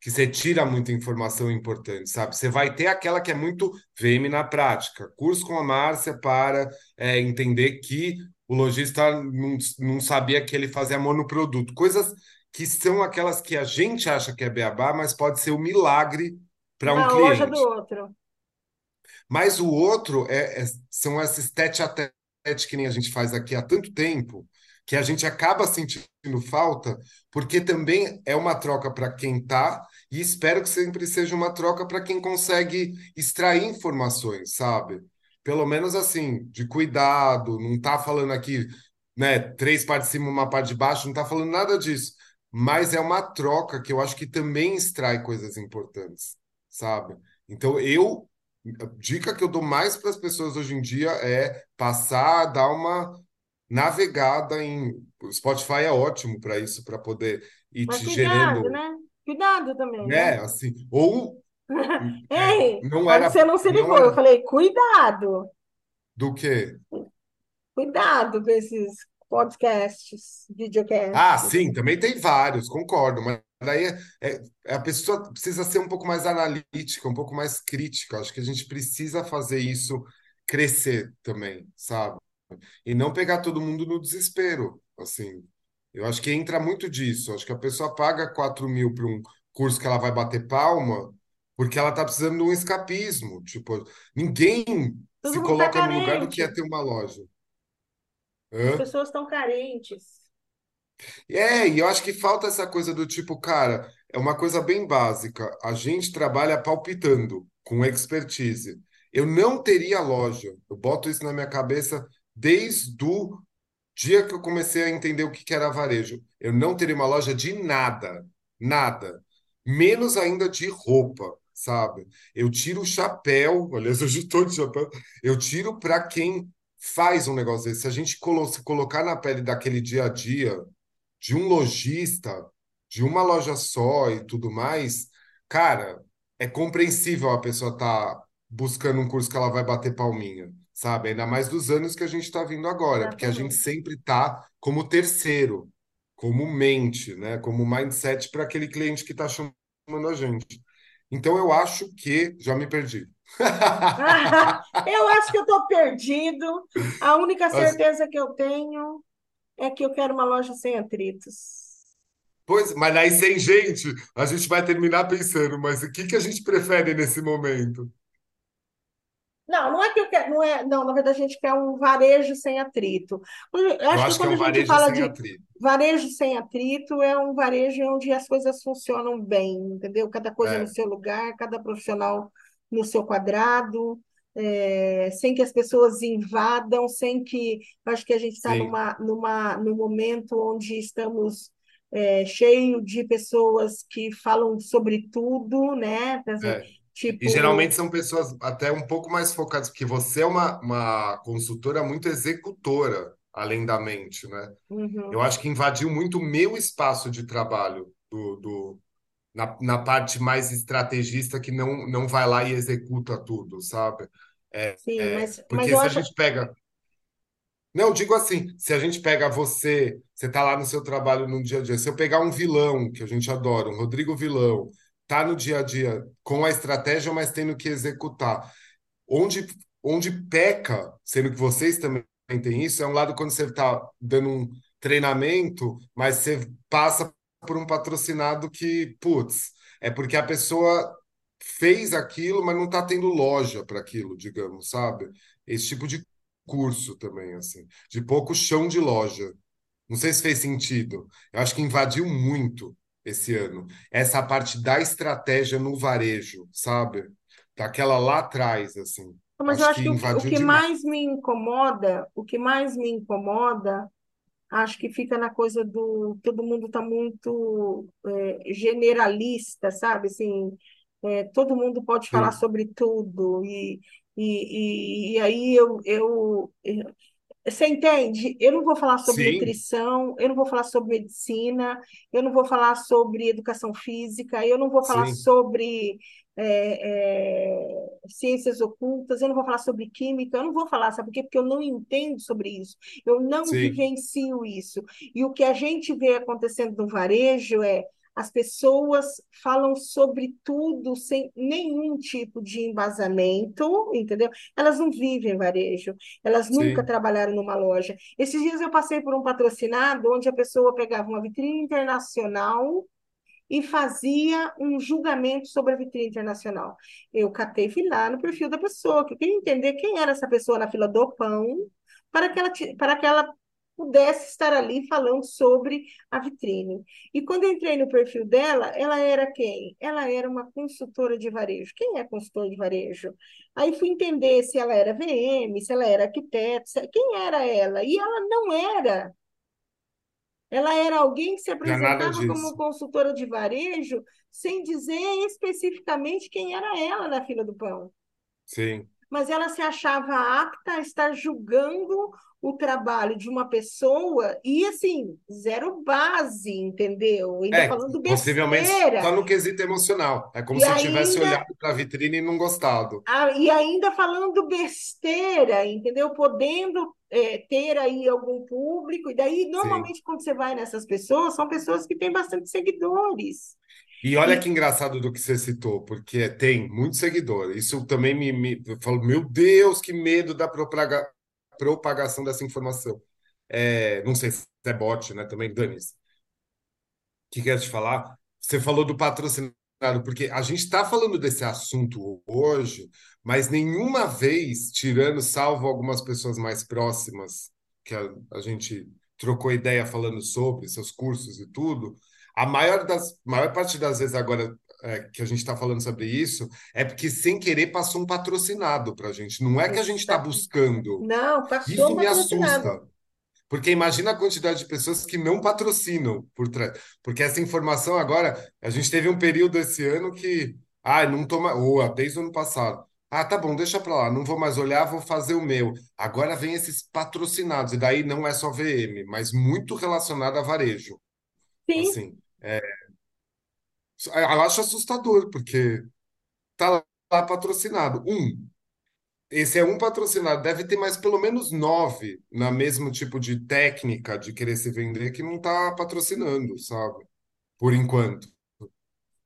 que você tira muita informação importante, sabe? Você vai ter aquela que é muito VM na prática. Curso com a Márcia para é, entender que o lojista não, não sabia que ele fazia monoproduto. Coisas que são aquelas que a gente acha que é beabá, mas pode ser um milagre para um Na loja do cliente. outro. Mas o outro é, é- são esses tete a tete que nem a gente faz aqui há tanto tempo, que a gente acaba sentindo falta, porque também é uma troca para quem tá, e espero que sempre seja uma troca para quem consegue extrair informações, sabe? Pelo menos assim, de cuidado, não tá falando aqui, né, três partes de cima, uma parte de baixo, não tá falando nada disso. Mas é uma troca que eu acho que também extrai coisas importantes, sabe? Então eu dica que eu dou mais para as pessoas hoje em dia é passar, dar uma navegada em. O Spotify é ótimo para isso, para poder ir Mas te cuidado, gerando, né? Cuidado também, né? né? Assim, ou é, Ei, não era, você não se não ligou. Eu era falei, cuidado. do quê? Cuidado com esses. podcasts, Ah, videocasts. sim, também tem vários, concordo, mas daí é, é- é a pessoa precisa ser um pouco mais analítica, um pouco mais crítica. Acho que a gente precisa fazer isso crescer também, sabe? E não pegar todo mundo no desespero, assim. Eu acho que entra muito disso. Acho que a pessoa paga 4 mil para um curso que ela vai bater palma porque ela tá precisando de um escapismo. Tipo, ninguém Todo se está coloca no lugar do que é ter uma loja. As Hã? pessoas estão carentes. É, e eu acho que falta essa coisa do tipo, cara, é uma coisa bem básica. A gente trabalha palpitando, com expertise. Eu não teria loja. Eu boto isso na minha cabeça desde o dia que eu comecei a entender o que era varejo. Eu não teria uma loja de nada, nada. Menos ainda de roupa, sabe? Eu tiro o chapéu, aliás, eu já estou de chapéu. Eu tiro para quem faz um negócio desse. Se a gente colo- se colocar na pele daquele dia a dia de um lojista, de uma loja só e tudo mais, cara, é compreensível a pessoa estar buscando um curso que ela vai bater palminha, sabe? Ainda mais dos anos que a gente está vindo agora, porque a gente sempre está como terceiro, como mente, né? Como mindset para aquele cliente que está chamando a gente. Então eu acho que já me perdi. Eu acho que eu estou perdido. A única Mas, certeza que eu tenho é que eu quero uma loja sem atritos. pois, mas aí sem gente, a gente vai terminar pensando, mas o que que a gente prefere nesse momento? Não, não é que eu quero, não é, não, na verdade a gente quer um varejo sem atrito. Eu Eu acho que acho que é quando a um gente varejo fala sem de atrito. varejo sem atrito, é um varejo onde as coisas funcionam bem, entendeu? Cada coisa no É, seu lugar, cada profissional no seu quadrado, é, sem que as pessoas invadam, sem que. eu Acho que a gente está numa, numa, num momento onde estamos. É, cheio de pessoas que falam sobre tudo, né? Quer dizer, é. E geralmente Tipo, são pessoas até um pouco mais focadas, porque você é uma, uma consultora muito executora, além da mente, né? Eu uhum. acho que invadiu muito o meu espaço de trabalho do, do, na, na parte mais estrategista que não, não vai lá e executa tudo, sabe? É, Sim, é, mas, mas porque eu se a acho. gente pega Não, digo assim, se a gente pega você, você tá lá no seu trabalho no dia a dia, se eu pegar um vilão, que a gente adora, um Rodrigo Vilão, tá no dia a dia com a estratégia, mas tendo que executar. Onde, onde peca, sendo que vocês também têm isso, é um lado quando você está dando um treinamento, mas você passa por um patrocinado que, putz, é porque a pessoa fez aquilo, mas não está tendo loja para aquilo, digamos, sabe? Esse tipo de curso também, assim, de pouco chão de loja. Não sei se fez sentido. Eu acho que invadiu muito esse ano. Essa parte da estratégia no varejo, sabe? Daquela lá atrás, assim. Mas eu Acho acho que que o que demais. mais me incomoda, o que mais me incomoda, acho que fica na coisa do todo mundo está muito é, generalista, sabe? Assim, é, todo mundo pode falar Sim, sobre tudo, e, e, e, e aí eu, eu, Você entende? Eu não vou falar sobre sim, nutrição, eu não vou falar sobre medicina, eu não vou falar sobre educação física, eu não vou falar sim, sobre é, é, ciências ocultas, eu não vou falar sobre química, eu não vou falar, sabe por quê? Porque eu não entendo sobre isso, eu não sim, vivencio isso. E o que a gente vê acontecendo no varejo é as pessoas falam sobre tudo sem nenhum tipo de embasamento, entendeu? Elas não vivem varejo. Elas nunca sim. trabalharam numa loja. Esses dias eu passei por um patrocinado onde a pessoa pegava uma vitrine internacional e fazia um julgamento sobre a vitrine internacional. Eu catei e fui lá no perfil da pessoa, que eu queria entender quem era essa pessoa na fila do pão, para que ela, para que ela pudesse estar ali falando sobre a vitrine. E quando eu entrei no perfil dela, ela era quem? Ela era uma consultora de varejo. Quem é consultora de varejo? Aí fui entender se ela era VM, se ela era arquiteta, quem era ela? E ela não era. Ela era alguém que se nada apresentava como consultora de varejo sem dizer especificamente quem era ela na fila do pão. Sim. Mas ela se achava apta a estar julgando o trabalho de uma pessoa e, assim, zero base, entendeu? Ainda É, falando possivelmente só besteira. no quesito emocional. É como E se eu tivesse ainda, olhado para a vitrine e não gostado. ah, e ainda falando besteira, entendeu? Podendo é, ter aí algum público. E daí, Sim. normalmente, quando você vai nessas pessoas, são pessoas que têm bastante seguidores. E olha que engraçado do que você citou, porque tem muito seguidor. Isso também me, me eu falo, meu Deus, que medo da propaga- propagação dessa informação. É, não sei se é bot, né? Também, dane-se. O que quer te falar? Você falou do patrocinado, porque a gente está falando desse assunto hoje, mas nenhuma vez, tirando, salvo algumas pessoas mais próximas, que a, a gente trocou ideia falando sobre seus cursos e tudo, a maior das, maior parte das vezes agora é, que a gente está falando sobre isso é porque sem querer passou um patrocinado para a gente. Não é que a gente está buscando. não, passou Isso me assusta. Porque imagina a quantidade de pessoas que não patrocinam por trás. Porque essa informação agora, a gente teve um período esse ano que, ah, não toma, ou ah, desde o ano passado. Ah, tá bom, deixa pra lá, não vou mais olhar, vou fazer o meu. Agora vem esses patrocinados, e daí não é só VM, mas muito relacionado a varejo. Sim, Assim, é, eu acho assustador, porque tá lá patrocinado. Um, esse é um patrocinado, deve ter mais pelo menos nove na mesmo tipo de técnica de querer se vender que não está patrocinando, sabe? Por enquanto.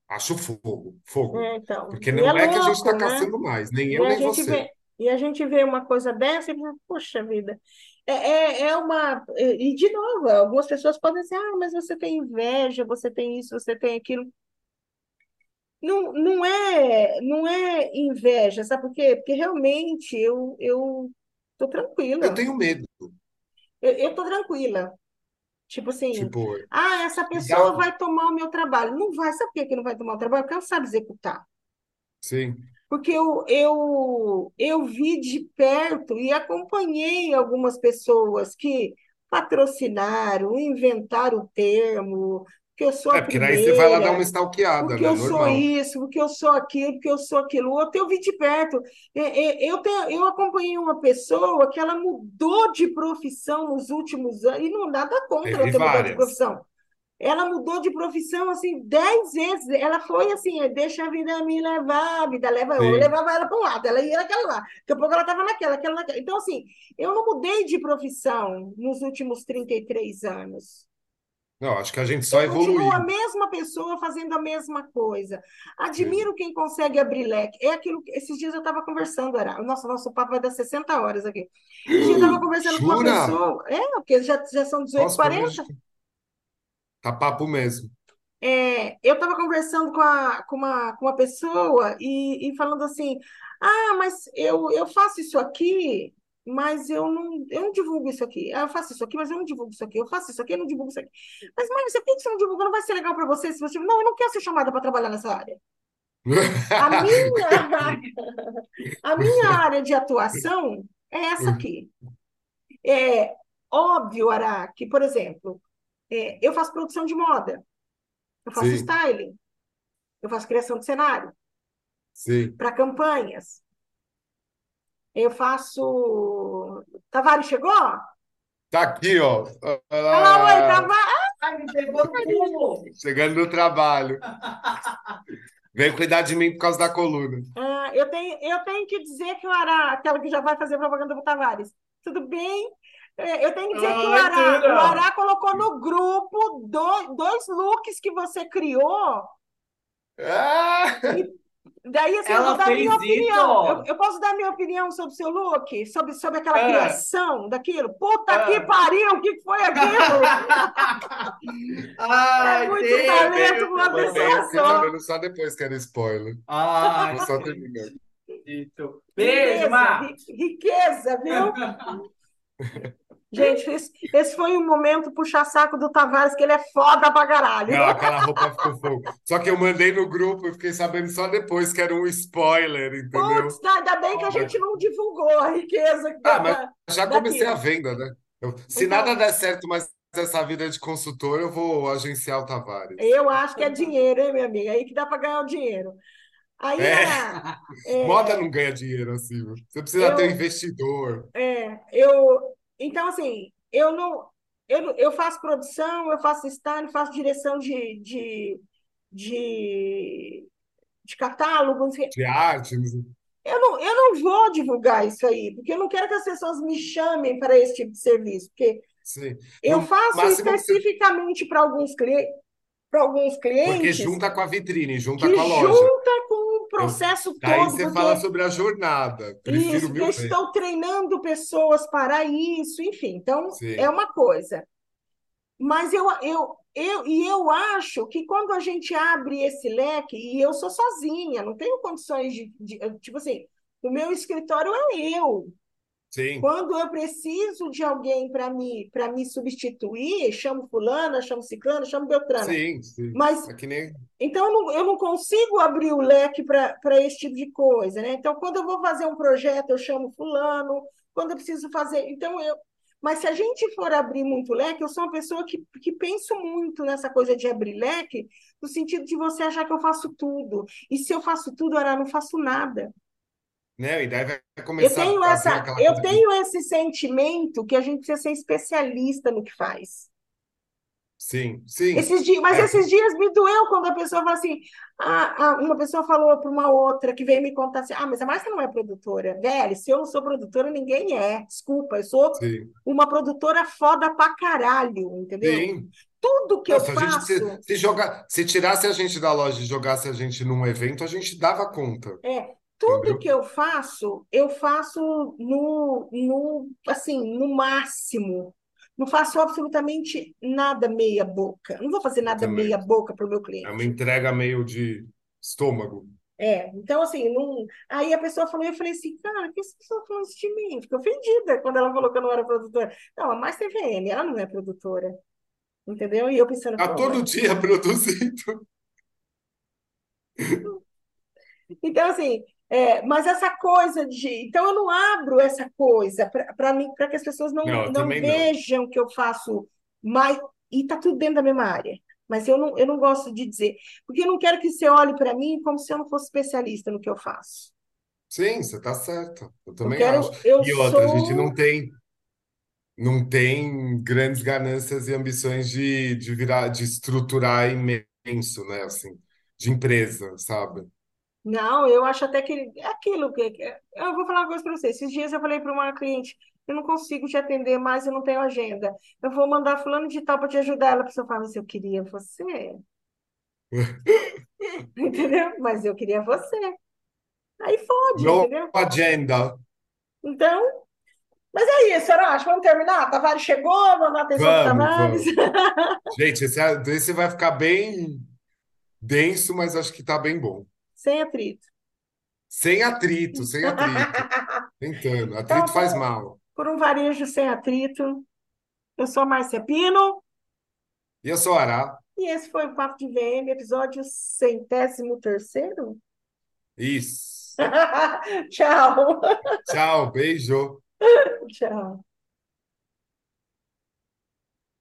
Acho fogo, fogo. é, então. Porque E é não é que a gente está louco, né? caçando mais, nem E eu, a nem gente você. vê, e a gente vê uma coisa dessa e fala, poxa vida. É, é, é uma. E, de novo, algumas pessoas podem dizer, ah, mas você tem inveja, você tem isso, você tem aquilo. Não, não é, não é inveja, sabe por quê? Porque realmente eu, eu tô Eu tranquila. tenho medo. Eu, eu tô tranquila. Tipo assim, Tipo, ah, essa pessoa legal. vai tomar o meu trabalho. Não vai, sabe por que não vai tomar o trabalho? Porque ela sabe executar. Sim. Porque eu, eu, eu vi de perto e acompanhei algumas pessoas que patrocinaram, inventaram o termo, que eu sou É, a porque daí você vai lá dar uma stalkeada, porque né? eu sou Normal. isso, porque eu sou aquilo, porque eu sou aquilo outro. Eu vi de perto. É, é, Eu, tenho, eu acompanhei uma pessoa que ela mudou de profissão nos últimos anos, e não nada contra ela ter mudado de profissão. Ela mudou de profissão assim dez vezes. Ela foi assim, deixa a vida me levar, a vida leva eu, eu levava ela para um lado, ela ia naquela lá. Daqui a pouco ela estava naquela, aquela naquela. Então, assim, eu não mudei de profissão nos últimos 33 anos. Não, acho que a gente só eu evoluiu. Continuo a mesma pessoa fazendo a mesma coisa. Admiro Sim. quem consegue abrir leque. É aquilo que esses dias eu estava conversando, era. Nossa, nosso papo vai dar 60 horas aqui. Eu estava conversando Jura? com uma pessoa. É, porque já, já são 18h40 tá papo mesmo. É, eu estava conversando com, a, com, uma, com uma pessoa e, e falando assim: ah, mas eu, eu faço isso aqui, mas eu não, eu não divulgo isso aqui. Ah, eu faço isso aqui, mas eu não divulgo isso aqui. Eu faço isso aqui, eu não divulgo isso aqui. Mas, mãe, você tem que você não divulga? Não vai ser legal para você se você. Não, eu não quero ser chamada para trabalhar nessa área. A minha, a minha área de atuação é essa aqui. É óbvio, Ara, que, por exemplo, é, eu faço produção de moda, eu faço Sim, styling, eu faço criação de cenário. sim. para campanhas. Eu faço. Tavares chegou? Olha Tá aqui, ó. lá, oi, Ah, Tavares. Pulo. chegando no trabalho. Veio cuidar de mim por causa da coluna. Ah, eu, tenho, eu tenho que dizer que o Ará, aquela que já vai fazer propaganda para Tavares, tudo bem? É, Eu tenho que dizer que o Oi, Ará, o. Ará colocou no grupo dois, dois looks que você criou. Ah! Daí, assim, eu Ela vou dar minha opinião. Eu, eu posso dar minha opinião sobre o seu look? Sobre, sobre aquela Ah, criação daquilo? Puta que ah. pariu, o que foi aquilo? É Ai, muito tem, talento uma pessoa Eu só. só depois que era spoiler. Ai, Vou só terminar. Beijo, Riqueza, riqueza, viu? Gente, esse, esse foi um momento puxa-saco do Tavares, que ele é foda pra caralho. Não, aquela roupa ficou fogo. Só que eu mandei no grupo e fiquei sabendo só depois que era um spoiler, entendeu? Putz, ainda bem que a gente não divulgou a riqueza Ah, da, mas já comecei a venda, né? Eu- se Então, nada der certo, mas essa vida de consultor, eu vou agenciar o Tavares. eu acho que é dinheiro, hein, minha amiga? Aí que dá para ganhar o dinheiro. Aí É, a, moda é, não ganha dinheiro assim. Você precisa ter um eu, investidor. é, eu, então assim, eu não, eu, eu faço produção, eu faço stand, faço direção de, de, de, de catálogo, sei. De arte. Eu não, eu não vou divulgar isso aí, porque eu não quero que as pessoas me chamem para esse tipo de serviço, porque Sim. eu No faço que você. especificamente para alguns clientes, para alguns Porque clientes junta com a vitrine, junta com a loja. junta com Eu, processo todo, você porque fala sobre a jornada. Prefiro isso, mil vezes. estou treinando pessoas para isso, enfim, então é Sim, uma coisa. Mas eu, eu, eu, e eu acho que quando a gente abre esse leque, e eu sou sozinha, não tenho condições de, de tipo assim, o meu escritório é eu. Sim, Quando eu preciso de alguém para me, para me substituir, chamo fulana, chamo ciclana, chamo beltrana. sim, sim. Mas É nem. então eu não, eu não consigo abrir o leque para esse tipo de coisa, né? Então, quando eu vou fazer um projeto, eu chamo fulano, quando eu preciso fazer. Então, eu. Mas se a gente for abrir muito leque, eu sou uma pessoa que, que penso muito nessa coisa de abrir leque, no sentido de você achar que eu faço tudo. E se eu faço tudo, ora, eu não faço nada. Né? E daí vai Eu começar tenho a essa, eu de. tenho esse sentimento que a gente precisa ser especialista no que faz. Sim, sim. Esses dias, mas É, esses dias me doeu quando a pessoa fala assim, ah, ah, uma pessoa falou para uma outra que veio me contar assim, ah, mas a Márcia não é produtora. Velho, se eu não sou produtora, ninguém é. Desculpa, eu sou sim, uma produtora foda pra caralho, entendeu? sim. Tudo que Não, eu a gente se, faço, se jogar, se tirasse a gente da loja e jogasse a gente num evento, a gente dava conta, é, tudo que eu faço, eu faço no, no, assim, no máximo. Não faço absolutamente nada meia boca. Não vou fazer nada meia boca para o meu É uma cliente. entrega meio de estômago. É, então assim, não... aí a pessoa falou, eu falei assim, cara, que essa pessoa falou isso de mim? Fiquei ofendida quando ela falou que eu não era produtora. Não, a Mais TVM, ela não é produtora, entendeu? E eu pensando, Tá todo mas... dia produzindo. Então, assim, é, mas essa coisa de. Então, eu não abro essa coisa para que as pessoas não, Não, eu não também não. vejam que eu faço mais. E tá tudo dentro da mesma área. Mas eu não, eu não gosto de dizer, porque eu não quero que você olhe para mim como se eu não fosse especialista no que eu faço. Sim, você tá certa. Eu Eu também acho. quero, eu E outra, a gente não tem, não tem grandes ganâncias e ambições de, de virar, de estruturar imenso, né? Assim, de empresa, sabe? Não, eu acho até que é aquilo que. Eu vou falar uma coisa para você. Esses dias eu falei para uma cliente, eu não consigo te atender mais, eu não tenho agenda. Eu vou mandar fulano de tal para te ajudar. Ela precisou falar, mas eu queria você, entendeu? Mas eu queria você. Aí fode, No entendeu? agenda. Então, mas é isso, Arash, vamos terminar? Tavares chegou, vamos dar atenção para Vamos, Tavares. Gente, esse, esse vai ficar bem denso, mas acho que tá bem bom. Sem atrito. Sem atrito, sem atrito. Tentando. Então, Atrito faz por, mal. por um varejo sem atrito, eu sou a Márcia Pino. E eu sou Ará. E esse foi o Papo de VM, episódio centésimo terceiro. Isso. Tchau. Tchau, beijo. Tchau.